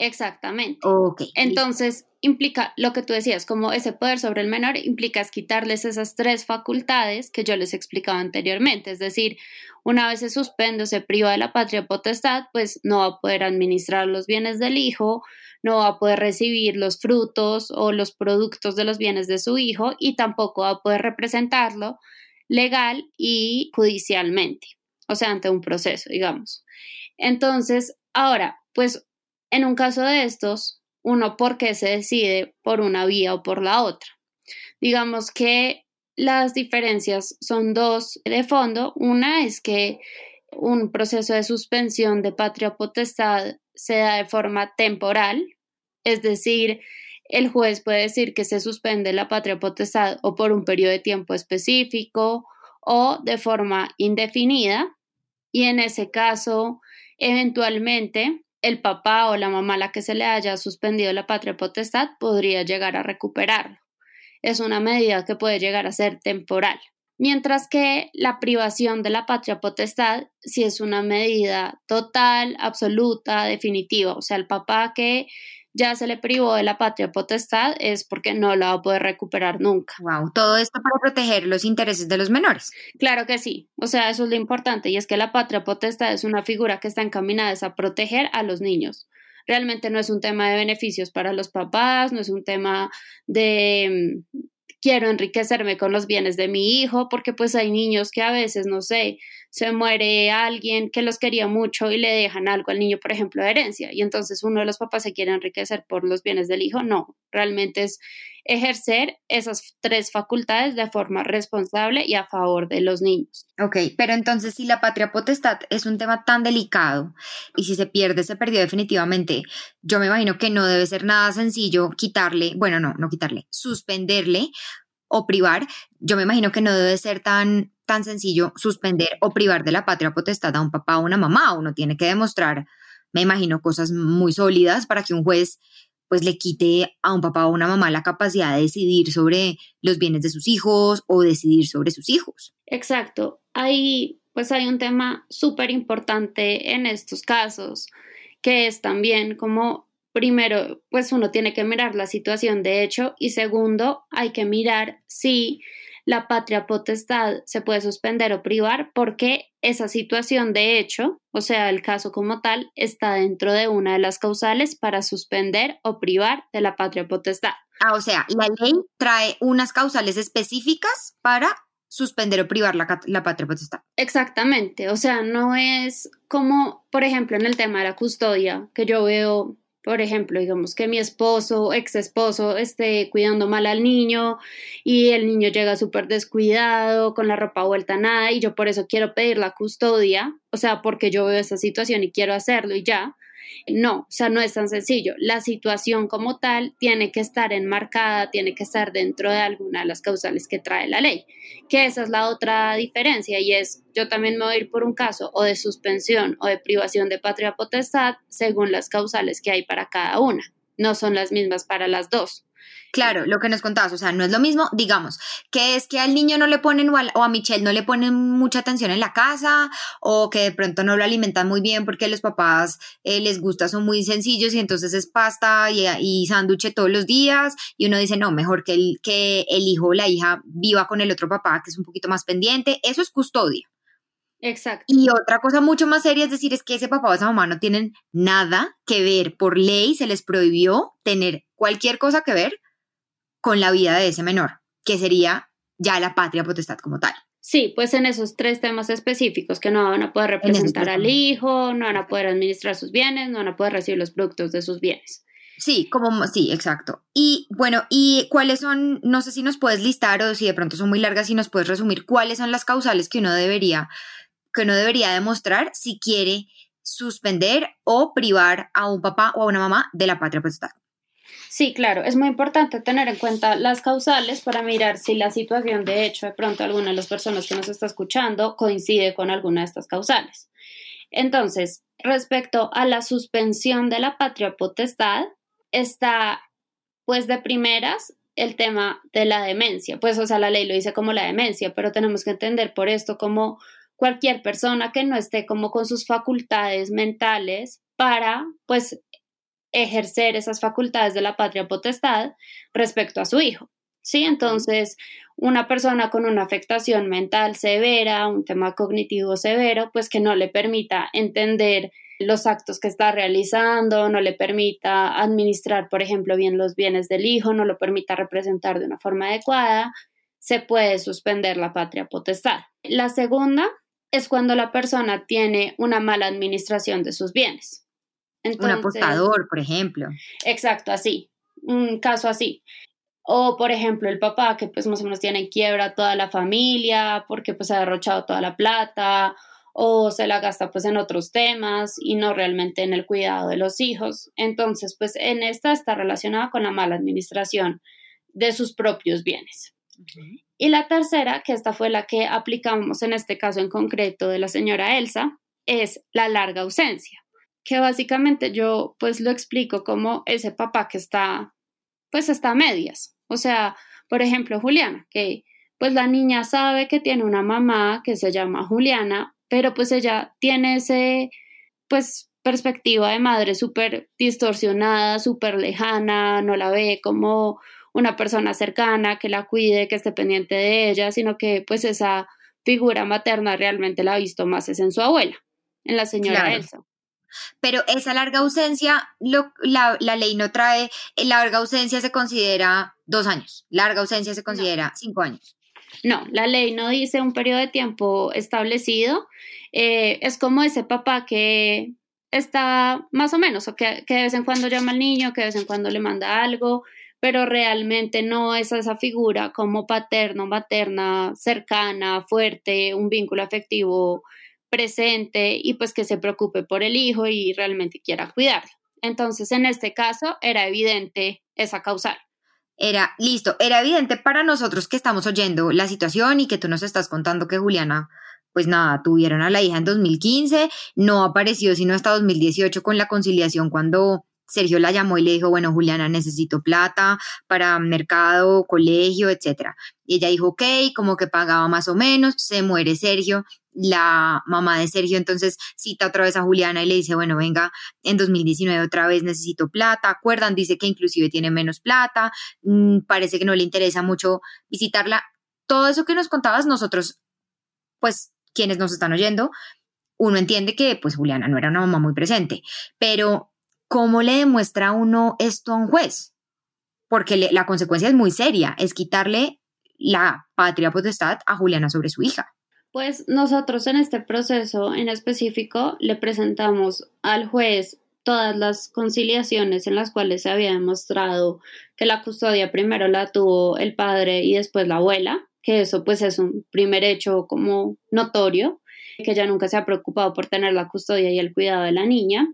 Exactamente. Ok. Entonces, implica lo que tú decías, como ese poder sobre el menor, implica es quitarles esas tres facultades que yo les explicaba anteriormente. Es decir, una vez se suspende o se priva de la patria potestad, pues no va a poder administrar los bienes del hijo, no va a poder recibir los frutos o los productos de los bienes de su hijo y tampoco va a poder representarlo legal y judicialmente, o sea, ante un proceso, digamos. Entonces, ahora, pues en un caso de estos, uno por qué se decide por una vía o por la otra. Digamos que las diferencias son dos de fondo. Una es que un proceso de suspensión de patria potestad se da de forma temporal, es decir, el juez puede decir que se suspende la patria potestad o por un periodo de tiempo específico o de forma indefinida y en ese caso, eventualmente, el papá o la mamá a la que se le haya suspendido la patria potestad podría llegar a recuperarlo. Es una medida que puede llegar a ser temporal. Mientras que la privación de la patria potestad si es una medida total, absoluta, definitiva. O sea, el papá que ya se le privó de la patria potestad es porque no la va a poder recuperar nunca. Wow, todo esto para proteger los intereses de los menores. Claro que sí, o sea, eso es lo importante y es que la patria potestad es una figura que está encaminada a proteger a los niños. Realmente no es un tema de beneficios para los papás, no es un tema de mm, quiero enriquecerme con los bienes de mi hijo, porque pues hay niños que a veces, no sé, se muere alguien que los quería mucho y le dejan algo al niño, por ejemplo, de herencia, y entonces uno de los papás se quiere enriquecer por los bienes del hijo. No, realmente es ejercer esas tres facultades de forma responsable y a favor de los niños. Ok, pero entonces si la patria potestad es un tema tan delicado y si se pierde, se perdió definitivamente, yo me imagino que no debe ser nada sencillo quitarle, bueno, no, no quitarle, suspenderle o privar, yo me imagino que no debe ser tan, tan sencillo suspender o privar de la patria potestad a un papá o una mamá. Uno tiene que demostrar, me imagino, cosas muy sólidas para que un juez pues le quite a un papá o una mamá la capacidad de decidir sobre los bienes de sus hijos o decidir sobre sus hijos. Exacto. Hay, pues hay un tema súper importante en estos casos, que es también como primero, pues uno tiene que mirar la situación de hecho y segundo, hay que mirar si la patria potestad se puede suspender o privar porque esa situación de hecho, o sea, el caso como tal, está dentro de una de las causales para suspender o privar de la patria potestad. Ah, o sea, la ley trae unas causales específicas para suspender o privar la, la, patria potestad. Exactamente, o sea, no es como, por ejemplo, en el tema de la custodia, que yo veo por ejemplo, digamos que mi esposo, ex esposo, esté cuidando mal al niño y el niño llega súper descuidado, con la ropa vuelta nada, y yo por eso quiero pedir la custodia, o sea, porque yo veo esa situación y quiero hacerlo y ya. No, o sea, no es tan sencillo. La situación como tal tiene que estar enmarcada, tiene que estar dentro de alguna de las causales que trae la ley. Que esa es la otra diferencia y es, yo también me voy a ir por un caso o de suspensión o de privación de patria potestad según las causales que hay para cada una. No son las mismas para las dos. Claro, lo que nos contabas, o sea, no es lo mismo, digamos, que es que al niño no le ponen o, a Michelle no le ponen mucha atención en la casa o que de pronto no lo alimentan muy bien porque los papás eh, les gusta, son muy sencillos y entonces es pasta y, y sándwich todos los días y uno dice, no, mejor que el, que el hijo o la hija viva con el otro papá que es un poquito más pendiente, eso es custodia. Exacto. Y otra cosa mucho más seria es decir, es que ese papá o esa mamá no tienen nada que ver, por ley se les prohibió tener cualquier cosa que ver con la vida de ese menor, que sería ya la patria potestad como tal. Sí, pues en esos tres temas específicos que no van a poder representar al hijo, no van a poder administrar sus bienes, no van a poder recibir los productos de sus bienes. Sí, como sí, exacto. Y bueno, ¿y cuáles son, no sé si nos puedes listar o si de pronto son muy largas, si nos puedes resumir cuáles son las causales que uno debería, que uno debería demostrar si quiere suspender o privar a un papá o a una mamá de la patria potestad? Sí, claro, es muy importante tener en cuenta las causales para mirar si la situación de hecho de pronto alguna de las personas que nos está escuchando coincide con alguna de estas causales. Entonces, respecto a la suspensión de la patria potestad, está pues de primeras el tema de la demencia. Pues, o sea, la ley lo dice como la demencia, pero tenemos que entender por esto como cualquier persona que no esté como con sus facultades mentales para, pues, ejercer esas facultades de la patria potestad respecto a su hijo. ¿sí? Entonces, una persona con una afectación mental severa, un tema cognitivo severo, pues que no le permita entender los actos que está realizando, no le permita administrar, por ejemplo, bien los bienes del hijo, no lo permita representar de una forma adecuada, se puede suspender la patria potestad. La segunda es cuando la persona tiene una mala administración de sus bienes un apostador, por ejemplo. Exacto, así, un caso así. O, por ejemplo, el papá que pues más o menos tiene quiebra toda la familia porque pues ha derrochado toda la plata o se la gasta pues en otros temas y no realmente en el cuidado de los hijos. Entonces, pues en esta está relacionada con la mala administración de sus propios bienes. Y la tercera, que esta fue la que aplicamos en este caso en concreto de la señora Elsa, es la larga ausencia que básicamente yo pues lo explico como ese papá que está pues está a medias. O sea, por ejemplo, Juliana, que pues la niña sabe que tiene una mamá que se llama Juliana, pero pues ella tiene ese pues perspectiva de madre súper distorsionada, súper lejana, no la ve como una persona cercana que la cuide, que esté pendiente de ella, sino que pues esa figura materna realmente la ha visto más es en su abuela, en la señora Elsa. Pero esa larga ausencia, la, ley no trae, eh, la larga ausencia se considera dos años, larga ausencia se considera cinco años. No, la ley no dice un periodo de tiempo establecido. Eh, es como ese papá que está más o menos, o que, que, de vez en cuando llama al niño, que de vez en cuando le manda algo, pero realmente no es esa figura como paterno, materna, cercana, fuerte, un vínculo afectivo presente y pues que se preocupe por el hijo y realmente quiera cuidarlo. Entonces, en este caso, era evidente esa causal. Era, listo, era evidente para nosotros que estamos oyendo la situación y que tú nos estás contando que Juliana, pues nada, tuvieron a la hija en 2015, no apareció sino hasta 2018 con la conciliación cuando Sergio la llamó y le dijo, bueno, Juliana, necesito plata para mercado, colegio, etcétera. Y ella dijo, ok, como que pagaba más o menos, se muere Sergio, la mamá de Sergio entonces cita otra vez a Juliana y le dice, bueno, venga, en 2019 otra vez necesito plata, acuerdan, dice que inclusive tiene menos plata, mm, parece que no le interesa mucho visitarla. Todo eso que nos contabas nosotros, pues quienes nos están oyendo, uno entiende que pues Juliana no era una mamá muy presente, pero ¿cómo le demuestra uno esto a un juez? Porque la consecuencia es muy seria, es quitarle la patria potestad a Juliana sobre su hija. Pues nosotros en este proceso en específico le presentamos al juez todas las conciliaciones en las cuales se había demostrado que la custodia primero la tuvo el padre y después la abuela, que eso pues es un primer hecho como notorio, que ella nunca se ha preocupado por tener la custodia y el cuidado de la niña.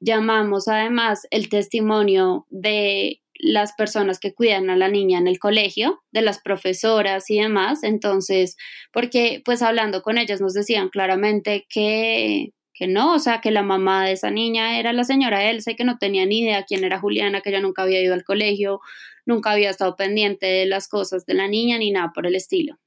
Llamamos además el testimonio de las personas que cuidan a la niña en el colegio, de las profesoras y demás. Entonces, porque pues hablando con ellas nos decían claramente que, que no, o sea, que la mamá de esa niña era la señora Elsa y que no tenía ni idea quién era Juliana, que ella nunca había ido al colegio, nunca había estado pendiente de las cosas de la niña ni nada por el estilo.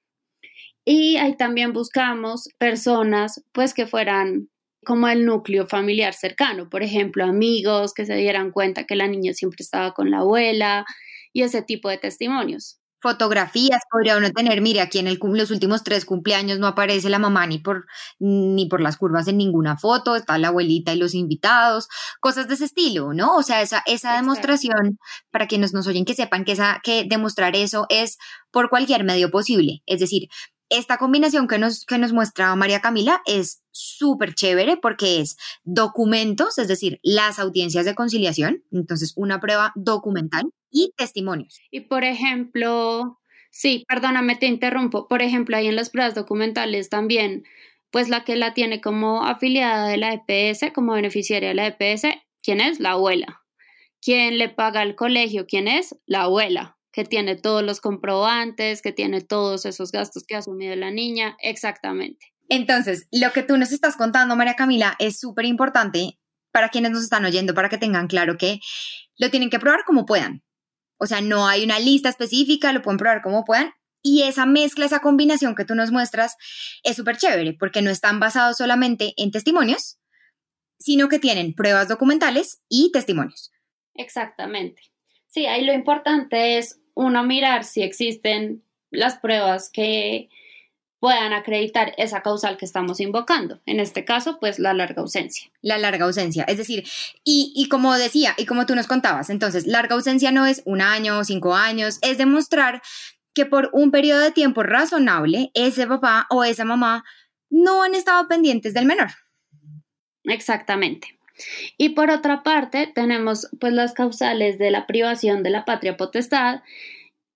Y ahí también buscamos personas pues que fueran como el núcleo familiar cercano, por ejemplo, amigos que se dieran cuenta que la niña siempre estaba con la abuela y ese tipo de testimonios. fotografías podría uno tener, mire, aquí en el, los últimos tres cumpleaños no aparece la mamá ni por, ni por las curvas en ninguna foto, está la abuelita y los invitados, cosas de ese estilo, ¿no? O sea, esa, esa demostración, para quienes nos oyen que sepan que, esa, que demostrar eso es por cualquier medio posible, es decir, esta combinación que nos, que nos muestra María Camila es súper chévere porque es documentos, es decir, las audiencias de conciliación, entonces una prueba documental y testimonios. Y por ejemplo, sí, perdóname, te interrumpo, por ejemplo, ahí en las pruebas documentales también, pues la que la tiene como afiliada de la EPS, como beneficiaria de la EPS, ¿quién es? La abuela. ¿Quién le paga al colegio? ¿Quién es? La abuela que tiene todos los comprobantes, que tiene todos esos gastos que ha asumido la niña, exactamente. Entonces, lo que tú nos estás contando, María Camila, es súper importante para quienes nos están oyendo, para que tengan claro que lo tienen que probar como puedan. O sea, no hay una lista específica, lo pueden probar como puedan. Y esa mezcla, esa combinación que tú nos muestras es súper chévere, porque no están basados solamente en testimonios, sino que tienen pruebas documentales y testimonios. Exactamente. Sí, ahí lo importante es uno mirar si existen las pruebas que puedan acreditar esa causal que estamos invocando. En este caso, pues la larga ausencia. La larga ausencia, es decir, y, y, como decía, y como tú nos contabas, entonces, larga ausencia no es un año, cinco años, es demostrar que por un periodo de tiempo razonable, ese papá o esa mamá no han estado pendientes del menor. Exactamente. Y por otra parte, tenemos pues las causales de la privación de la patria potestad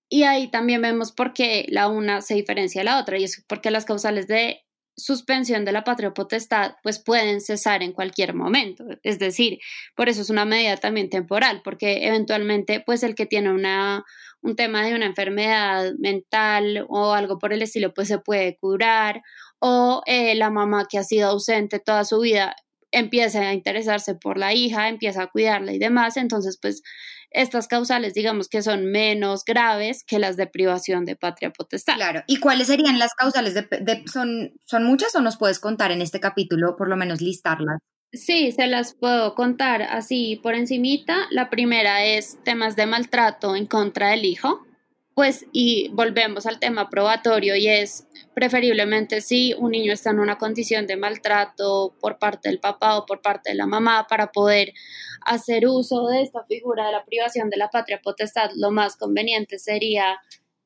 y ahí también vemos por qué la una se diferencia de la otra y es porque las causales de suspensión de la patria potestad pues pueden cesar en cualquier momento, es decir, por eso es una medida también temporal, porque eventualmente pues el que tiene una un tema de una enfermedad mental o algo por el estilo pues se puede curar o eh, la mamá que ha sido ausente toda su vida empieza a interesarse por la hija, empieza a cuidarla y demás, entonces pues estas causales digamos que son menos graves que las de privación de patria potestad. Claro, ¿y cuáles serían las causales? De, son, ¿Son muchas o nos puedes contar en este capítulo, por lo menos listarlas? Sí, se las puedo contar así por encimita. La primera es temas de maltrato en contra del hijo. Pues y volvemos al tema probatorio y es preferiblemente si un niño está en una condición de maltrato por parte del papá o por parte de la mamá para poder hacer uso de esta figura de la privación de la patria potestad, lo más conveniente sería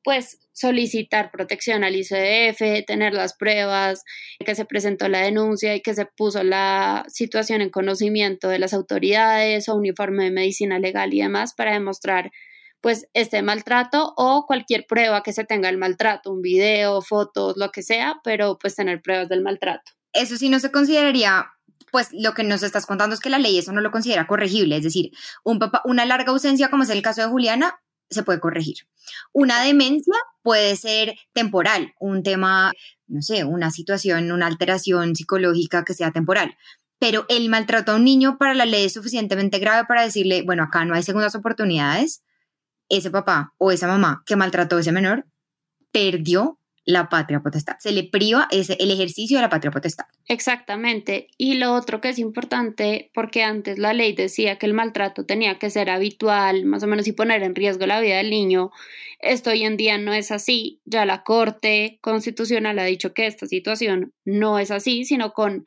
pues solicitar protección al ICDF, tener las pruebas, que se presentó la denuncia y que se puso la situación en conocimiento de las autoridades o un informe de medicina legal y demás para demostrar pues este maltrato o cualquier prueba que se tenga el maltrato, un video, fotos, lo que sea, pero pues tener pruebas del maltrato. Eso sí no se consideraría pues lo que nos estás contando es que la ley eso no lo considera corregible, es decir, un papá, una larga ausencia como es el caso de Juliana se puede corregir. Una demencia puede ser temporal, un tema, no sé, una situación, una alteración psicológica que sea temporal. Pero el maltrato a un niño para la ley es suficientemente grave para decirle, bueno, acá no hay segundas oportunidades, ese papá o esa mamá que maltrató a ese menor perdió la patria potestad. Se le priva ese, el ejercicio de la patria potestad. Exactamente. Y lo otro que es importante, porque antes la ley decía que el maltrato tenía que ser habitual, más o menos, y poner en riesgo la vida del niño. Esto hoy en día no es así. Ya la Corte Constitucional ha dicho que esta situación no es así, sino con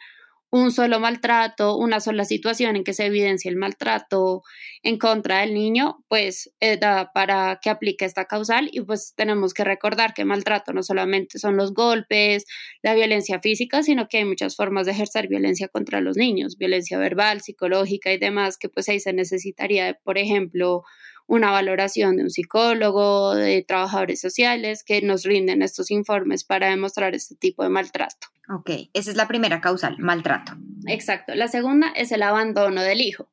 un solo maltrato, una sola situación en que se evidencia el maltrato en contra del niño, pues eh, da para que aplique esta causal. Y pues tenemos que recordar que maltrato no solamente son los golpes, la violencia física, sino que hay muchas formas de ejercer violencia contra los niños, violencia verbal, psicológica y demás, que pues ahí se necesitaría, por ejemplo, una valoración de un psicólogo, de trabajadores sociales que nos rinden estos informes para demostrar este tipo de maltrato. Ok, esa es la primera causal, maltrato. Exacto. La segunda es el abandono del hijo.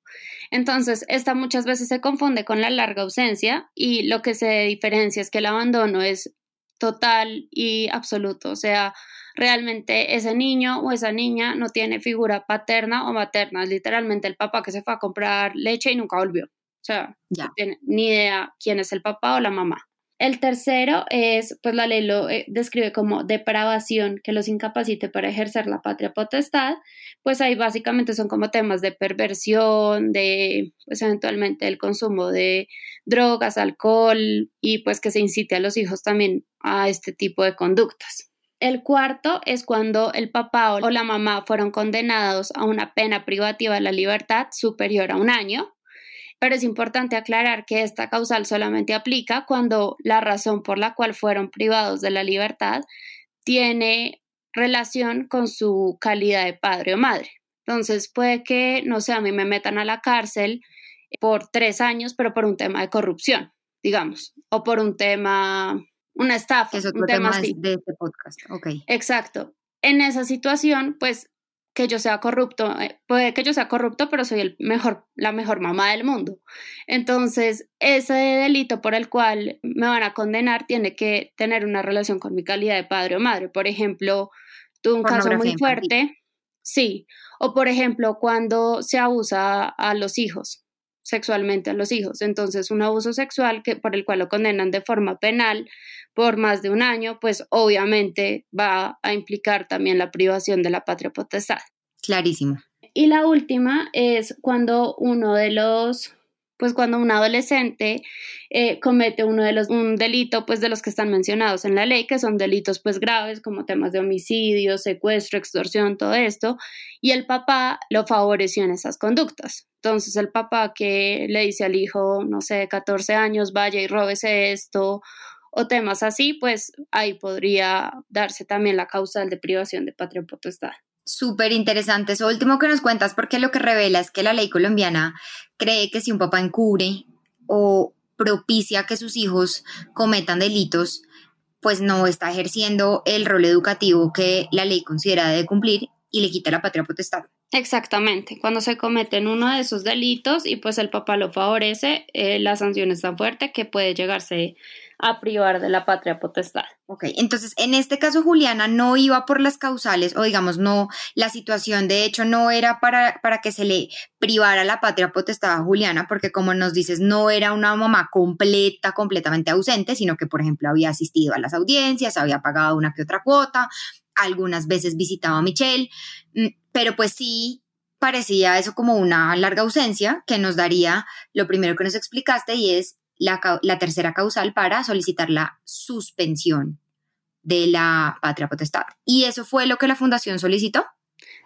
Entonces, esta muchas veces se confunde con la larga ausencia y lo que se diferencia es que el abandono es total y absoluto. O sea, realmente ese niño o esa niña no tiene figura paterna o materna. Es literalmente el papá que se fue a comprar leche y nunca volvió. Sea, no tiene ni idea quién es el papá o la mamá. El tercero es, pues la ley lo eh, describe como depravación que los incapacite para ejercer la patria potestad, pues ahí básicamente son como temas de perversión, de pues eventualmente el consumo de drogas, alcohol y pues que se incite a los hijos también a este tipo de conductas. El cuarto es cuando el papá o la mamá fueron condenados a una pena privativa de la libertad superior a un año, pero es importante aclarar que esta causal solamente aplica cuando la razón por la cual fueron privados de la libertad tiene relación con su calidad de padre o madre. Entonces puede que, no sé, a mí me metan a la cárcel por tres años, pero por un tema de corrupción, digamos, o por un tema, una estafa. Es otro un tema, tema así. de este podcast. Ok. Exacto. En esa situación, pues que yo sea corrupto, eh, puede que yo sea corrupto, pero soy el mejor, la mejor mamá del mundo. Entonces, ese delito por el cual me van a condenar tiene que tener una relación con mi calidad de padre o madre. Por ejemplo, tuve un caso muy infantil. fuerte, sí, o por ejemplo, cuando se abusa a los hijos sexualmente a los hijos. Entonces, un abuso sexual que por el cual lo condenan de forma penal por más de un año, pues obviamente va a implicar también la privación de la patria potestad. Clarísimo. Y la última es cuando uno de los, pues cuando un adolescente eh, comete uno de los, un delito, pues de los que están mencionados en la ley, que son delitos pues graves como temas de homicidio, secuestro, extorsión, todo esto, y el papá lo favoreció en esas conductas. Entonces el papá que le dice al hijo, no sé, de 14 años, vaya y róbese esto, o temas así, pues ahí podría darse también la causal de privación de patria potestad. Súper interesante eso último que nos cuentas porque lo que revela es que la ley colombiana cree que si un papá encubre o propicia que sus hijos cometan delitos, pues no está ejerciendo el rol educativo que la ley considera debe cumplir y le quita la patria potestad. Exactamente, cuando se cometen uno de esos delitos y pues el papá lo favorece, eh, la sanción es tan fuerte que puede llegarse a privar de la patria potestad. Ok, entonces en este caso Juliana no iba por las causales o digamos no, la situación de hecho no era para, para que se le privara la patria potestad a Juliana porque como nos dices no era una mamá completa, completamente ausente, sino que por ejemplo había asistido a las audiencias, había pagado una que otra cuota, algunas veces visitaba a Michelle, mm, pero pues sí parecía eso como una larga ausencia que nos daría lo primero que nos explicaste y es la, la, tercera causal para solicitar la suspensión de la patria potestad. ¿Y eso fue lo que la fundación solicitó?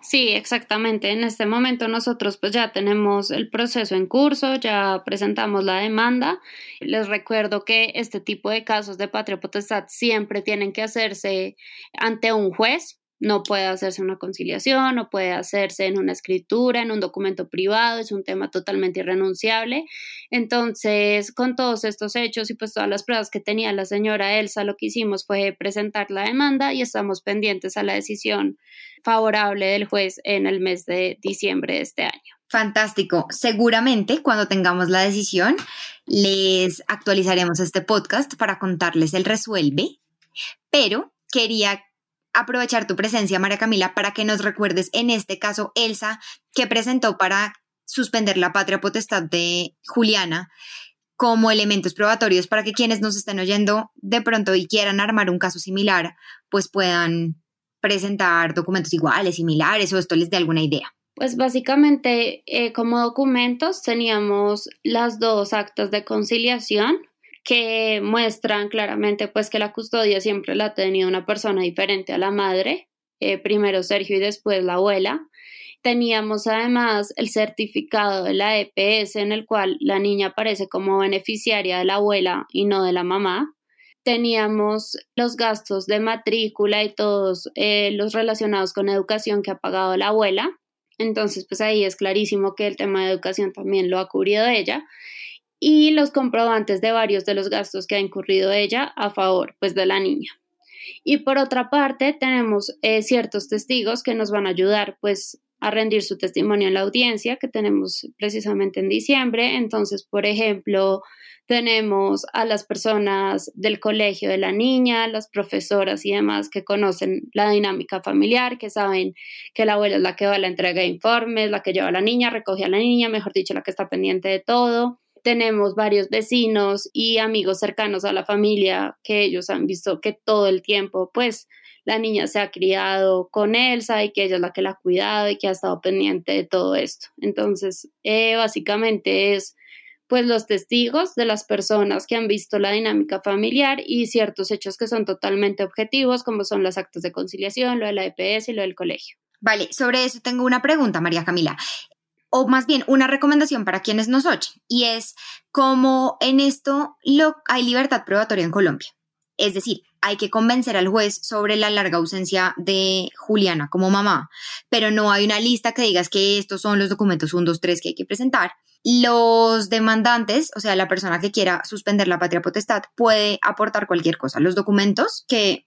Sí, exactamente. En este momento nosotros pues ya tenemos el proceso en curso, ya presentamos la demanda. Les recuerdo que este tipo de casos de patria potestad siempre tienen que hacerse ante un juez no puede hacerse una conciliación, no puede hacerse en una escritura, en un documento privado, es un tema totalmente irrenunciable. Entonces, con todos estos hechos y pues todas las pruebas que tenía la señora Elsa, lo que hicimos fue presentar la demanda y estamos pendientes a la decisión favorable del juez en el mes de diciembre de este año. Fantástico. Seguramente cuando tengamos la decisión les actualizaremos este podcast para contarles el resuelve, pero quería aprovechar tu presencia, María Camila, para que nos recuerdes en este caso Elsa, que presentó para suspender la patria potestad de Juliana como elementos probatorios para que quienes nos estén oyendo de pronto y quieran armar un caso similar, pues puedan presentar documentos iguales, similares o esto les dé alguna idea. Pues básicamente eh, como documentos teníamos las dos actas de conciliación que muestran claramente pues que la custodia siempre la ha tenido una persona diferente a la madre, eh, primero Sergio y después la abuela. Teníamos además el certificado de la EPS en el cual la niña aparece como beneficiaria de la abuela y no de la mamá. Teníamos los gastos de matrícula y todos eh, los relacionados con educación que ha pagado la abuela. Entonces, pues ahí es clarísimo que el tema de educación también lo ha cubrido ella y los comprobantes de varios de los gastos que ha incurrido ella a favor pues de la niña. Y por otra parte, tenemos eh, ciertos testigos que nos van a ayudar pues a rendir su testimonio en la audiencia que tenemos precisamente en diciembre. Entonces, por ejemplo, tenemos a las personas del colegio de la niña, las profesoras y demás que conocen la dinámica familiar, que saben que la abuela es la que va a la entrega de informes, la que lleva a la niña, recoge a la niña, mejor dicho, la que está pendiente de todo tenemos varios vecinos y amigos cercanos a la familia que ellos han visto que todo el tiempo, pues, la niña se ha criado con Elsa y que ella es la que la ha cuidado y que ha estado pendiente de todo esto. Entonces, eh, básicamente es pues los testigos de las personas que han visto la dinámica familiar y ciertos hechos que son totalmente objetivos, como son los actos de conciliación, lo de la EPS y lo del colegio. Vale, sobre eso tengo una pregunta, María Camila o más bien una recomendación para quienes nos oyen, y es como en esto lo, hay libertad probatoria en Colombia. Es decir, hay que convencer al juez sobre la larga ausencia de Juliana como mamá, pero no hay una lista que digas que estos son los documentos 1, 2, 3 que hay que presentar. Los demandantes, o sea, la persona que quiera suspender la patria potestad, puede aportar cualquier cosa. Los documentos que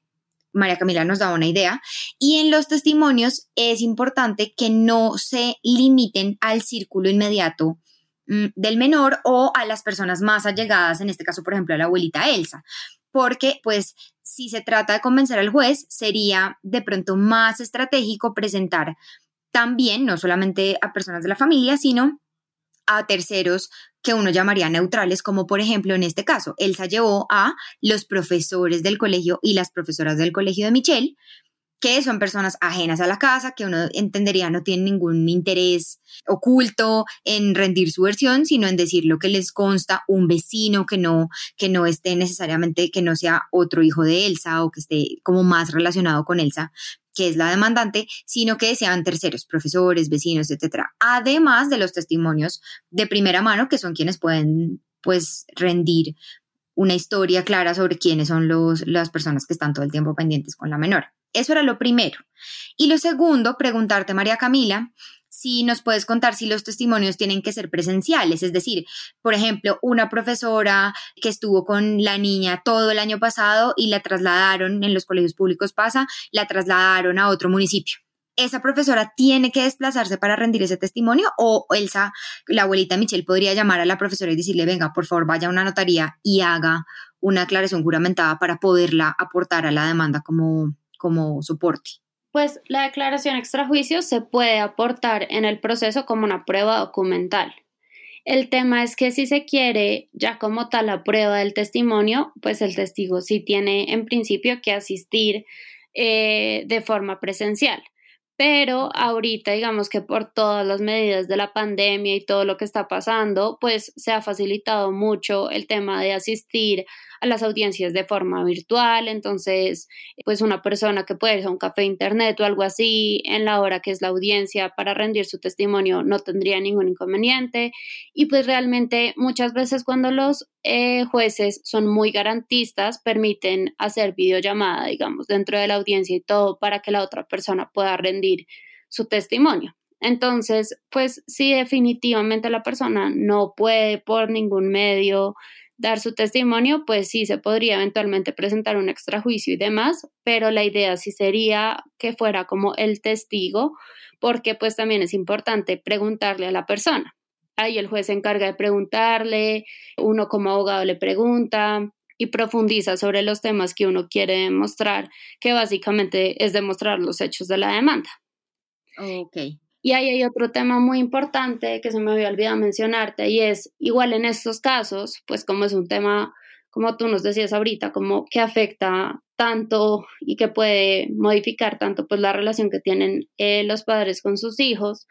María Camila nos da una idea. Y en los testimonios es importante que no se limiten al círculo inmediato mm, del menor o a las personas más allegadas, en este caso, por ejemplo, a la abuelita Elsa, porque pues si se trata de convencer al juez, sería de pronto más estratégico presentar también, no solamente a personas de la familia, sino a terceros que uno llamaría neutrales, como por ejemplo en este caso, Elsa llevó a los profesores del colegio y las profesoras del colegio de Michelle, que son personas ajenas a la casa, que uno entendería no tienen ningún interés oculto en rendir su versión, sino en decir lo que les consta un vecino que no, que no esté necesariamente, que no sea otro hijo de Elsa o que esté como más relacionado con Elsa, que es la demandante, sino que sean terceros, profesores, vecinos, etcétera. Además de los testimonios de primera mano, que son quienes pueden, pues, rendir una historia clara sobre quiénes son los, las personas que están todo el tiempo pendientes con la menor. Eso era lo primero. Y lo segundo, preguntarte, María Camila, si nos puedes contar si los testimonios tienen que ser presenciales, es decir, por ejemplo, una profesora que estuvo con la niña todo el año pasado y la trasladaron, en los colegios públicos pasa, la trasladaron a otro municipio. ¿Esa profesora tiene que desplazarse para rendir ese testimonio o Elsa, la abuelita Michelle, podría llamar a la profesora y decirle, venga, por favor, vaya a una notaría y haga una aclaración juramentada para poderla aportar a la demanda como, como soporte? Pues la declaración extrajuicio se puede aportar en el proceso como una prueba documental. El tema es que si se quiere ya como tal la prueba del testimonio, pues el testigo sí tiene en principio que asistir eh, de forma presencial. Pero ahorita, digamos que por todas las medidas de la pandemia y todo lo que está pasando, pues se ha facilitado mucho el tema de asistir a las audiencias de forma virtual. Entonces, pues una persona que puede ir a un café internet o algo así en la hora que es la audiencia para rendir su testimonio no tendría ningún inconveniente. Y pues realmente muchas veces cuando los eh, jueces son muy garantistas, permiten hacer videollamada, digamos, dentro de la audiencia y todo para que la otra persona pueda rendir su testimonio. Entonces, pues si definitivamente la persona no puede por ningún medio dar su testimonio, pues sí se podría eventualmente presentar un extrajuicio y demás, pero la idea sí sería que fuera como el testigo, porque pues también es importante preguntarle a la persona. Ahí el juez se encarga de preguntarle, uno como abogado le pregunta y profundiza sobre los temas que uno quiere demostrar, que básicamente es demostrar los hechos de la demanda. Ok. Y ahí hay otro tema muy importante que se me había olvidado mencionarte y es igual en estos casos, pues como es un tema, como tú nos decías ahorita, como que afecta tanto y que puede modificar tanto pues la relación que tienen eh, los padres con sus hijos,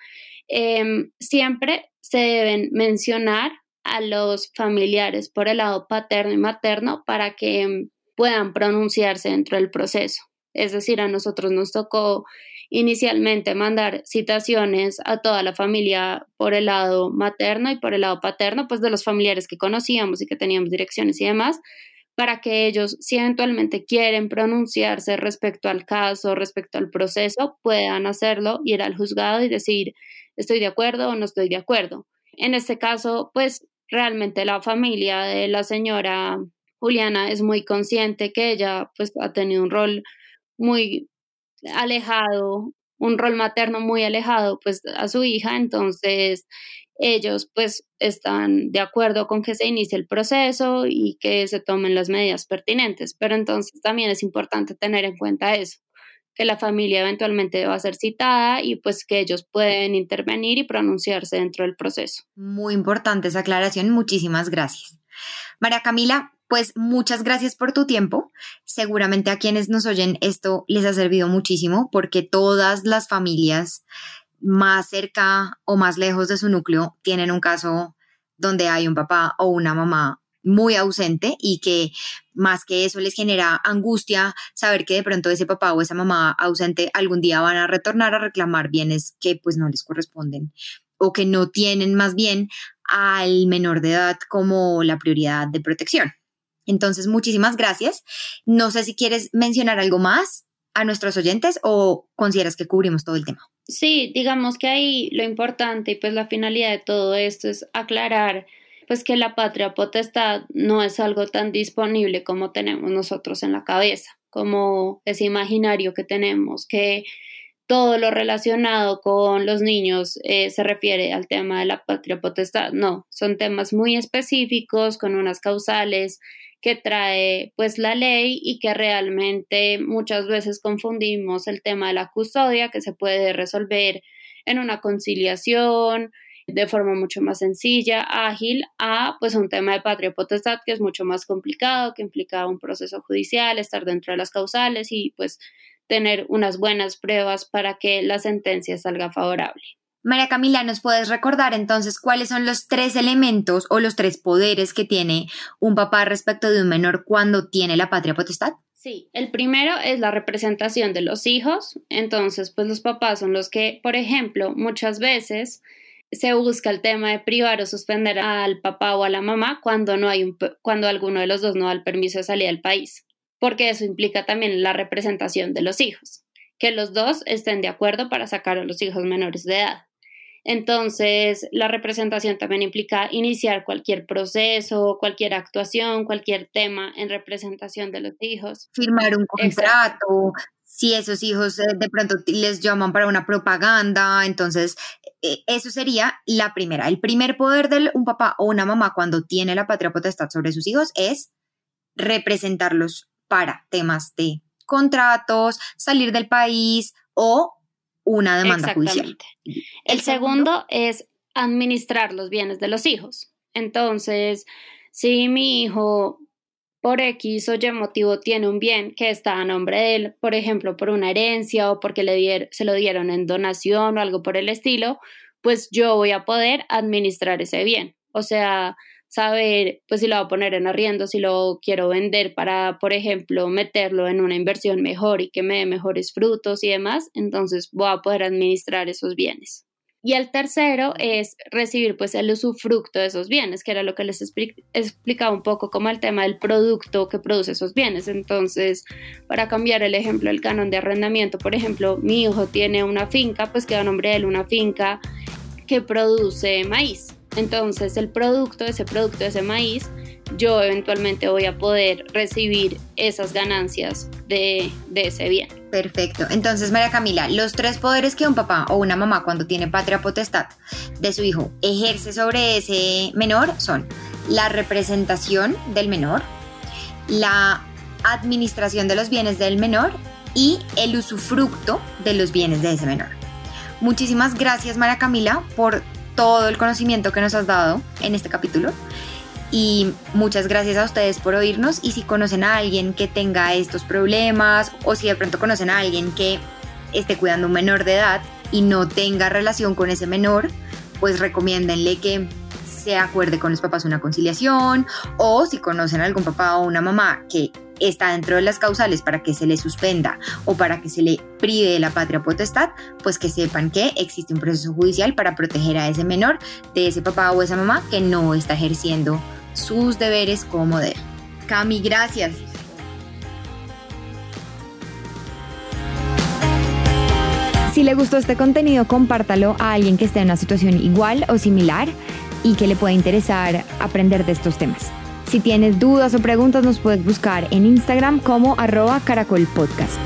em, siempre se deben mencionar a los familiares por el lado paterno y materno para que em, puedan pronunciarse dentro del proceso. Es decir, a nosotros nos tocó inicialmente mandar citaciones a toda la familia por el lado materno y por el lado paterno, pues de los familiares que conocíamos y que teníamos direcciones y demás, para que ellos, si eventualmente quieren pronunciarse respecto al caso, respecto al proceso, puedan hacerlo, ir al juzgado y decir, estoy de acuerdo o no estoy de acuerdo. En este caso, pues realmente la familia de la señora Juliana es muy consciente que ella pues ha tenido un rol muy alejado, un rol materno muy alejado pues a su hija, entonces ellos pues están de acuerdo con que se inicie el proceso y que se tomen las medidas pertinentes, pero entonces también es importante tener en cuenta eso, que la familia eventualmente va a ser citada y pues que ellos pueden intervenir y pronunciarse dentro del proceso. Muy importante esa aclaración, muchísimas gracias. María Camila, pues muchas gracias por tu tiempo. Seguramente a quienes nos oyen esto les ha servido muchísimo porque todas las familias más cerca o más lejos de su núcleo tienen un caso donde hay un papá o una mamá muy ausente y que más que eso les genera angustia saber que de pronto ese papá o esa mamá ausente algún día van a retornar a reclamar bienes que pues no les corresponden o que no tienen más bien al menor de edad como la prioridad de protección. Entonces, muchísimas gracias. No sé si quieres mencionar algo más a nuestros oyentes o consideras que cubrimos todo el tema. Sí, digamos que ahí lo importante y pues la finalidad de todo esto es aclarar pues que la patria potestad no es algo tan disponible como tenemos nosotros en la cabeza, como ese imaginario que tenemos, que todo lo relacionado con los niños eh, se refiere al tema de la patria potestad. No, son temas muy específicos con unas causales que trae pues la ley y que realmente muchas veces confundimos el tema de la custodia que se puede resolver en una conciliación de forma mucho más sencilla, ágil, a pues un tema de patria potestad que es mucho más complicado, que implica un proceso judicial, estar dentro de las causales y pues tener unas buenas pruebas para que la sentencia salga favorable. María Camila, ¿nos puedes recordar entonces cuáles son los tres elementos o los tres poderes que tiene un papá respecto de un menor cuando tiene la patria potestad? Sí, el primero es la representación de los hijos. Entonces, pues los papás son los que, por ejemplo, muchas veces se busca el tema de privar o suspender al papá o a la mamá cuando no hay un, cuando alguno de los dos no da el permiso de salir del país, porque eso implica también la representación de los hijos, que los dos estén de acuerdo para sacar a los hijos menores de edad. Entonces, la representación también implica iniciar cualquier proceso, cualquier actuación, cualquier tema en representación de los hijos. Firmar un contrato, si esos hijos eh, de pronto les llaman para una propaganda, entonces eh, eso sería la primera. El primer poder de un papá o una mamá cuando tiene la patria potestad sobre sus hijos es representarlos para temas de contratos, salir del país o una demanda judicial. El, segundo es administrar los bienes de los hijos. Entonces, si mi hijo por X o Y motivo tiene un bien que está a nombre de él, por ejemplo, por una herencia o porque se lo dieron en donación o algo por el estilo, pues yo voy a poder administrar ese bien. O sea, saber pues si lo voy a poner en arriendo, si lo quiero vender para, por ejemplo, meterlo en una inversión mejor y que me dé mejores frutos y demás, entonces voy a poder administrar esos bienes. Y el tercero es recibir pues el usufructo de esos bienes, que era lo que les explicaba un poco como el tema del producto que produce esos bienes. Entonces, para cambiar el ejemplo del canon de arrendamiento, por ejemplo, mi hijo tiene una finca, pues queda a nombre de él una finca que produce maíz. Entonces, el producto, ese producto, ese maíz, yo eventualmente voy a poder recibir esas ganancias de, de, ese bien. Perfecto. Entonces, María Camila, los tres poderes que un papá o una mamá cuando tiene patria potestad de su hijo ejerce sobre ese menor son la representación del menor, la administración de los bienes del menor y el usufructo de los bienes de ese menor. Muchísimas gracias, María Camila, por todo el conocimiento que nos has dado en este capítulo. Y muchas gracias a ustedes por oírnos y si conocen a alguien que tenga estos problemas o si de pronto conocen a alguien que esté cuidando un menor de edad y no tenga relación con ese menor, pues recomiéndenle que se acuerde con los papás una conciliación o si conocen a algún papá o una mamá que está dentro de las causales para que se le suspenda o para que se le prive de la patria potestad, pues que sepan que existe un proceso judicial para proteger a ese menor de ese papá o esa mamá que no está ejerciendo sus deberes como debe. Cami, gracias. Si le gustó este contenido, compártalo a alguien que esté en una situación igual o similar y que le pueda interesar aprender de estos temas. Si tienes dudas o preguntas, nos puedes buscar en Instagram como arroba caracolpodcast.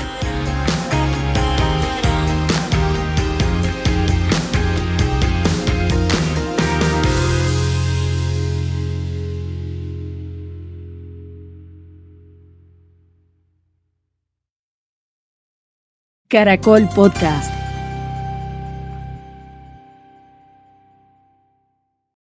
Caracol Podcast.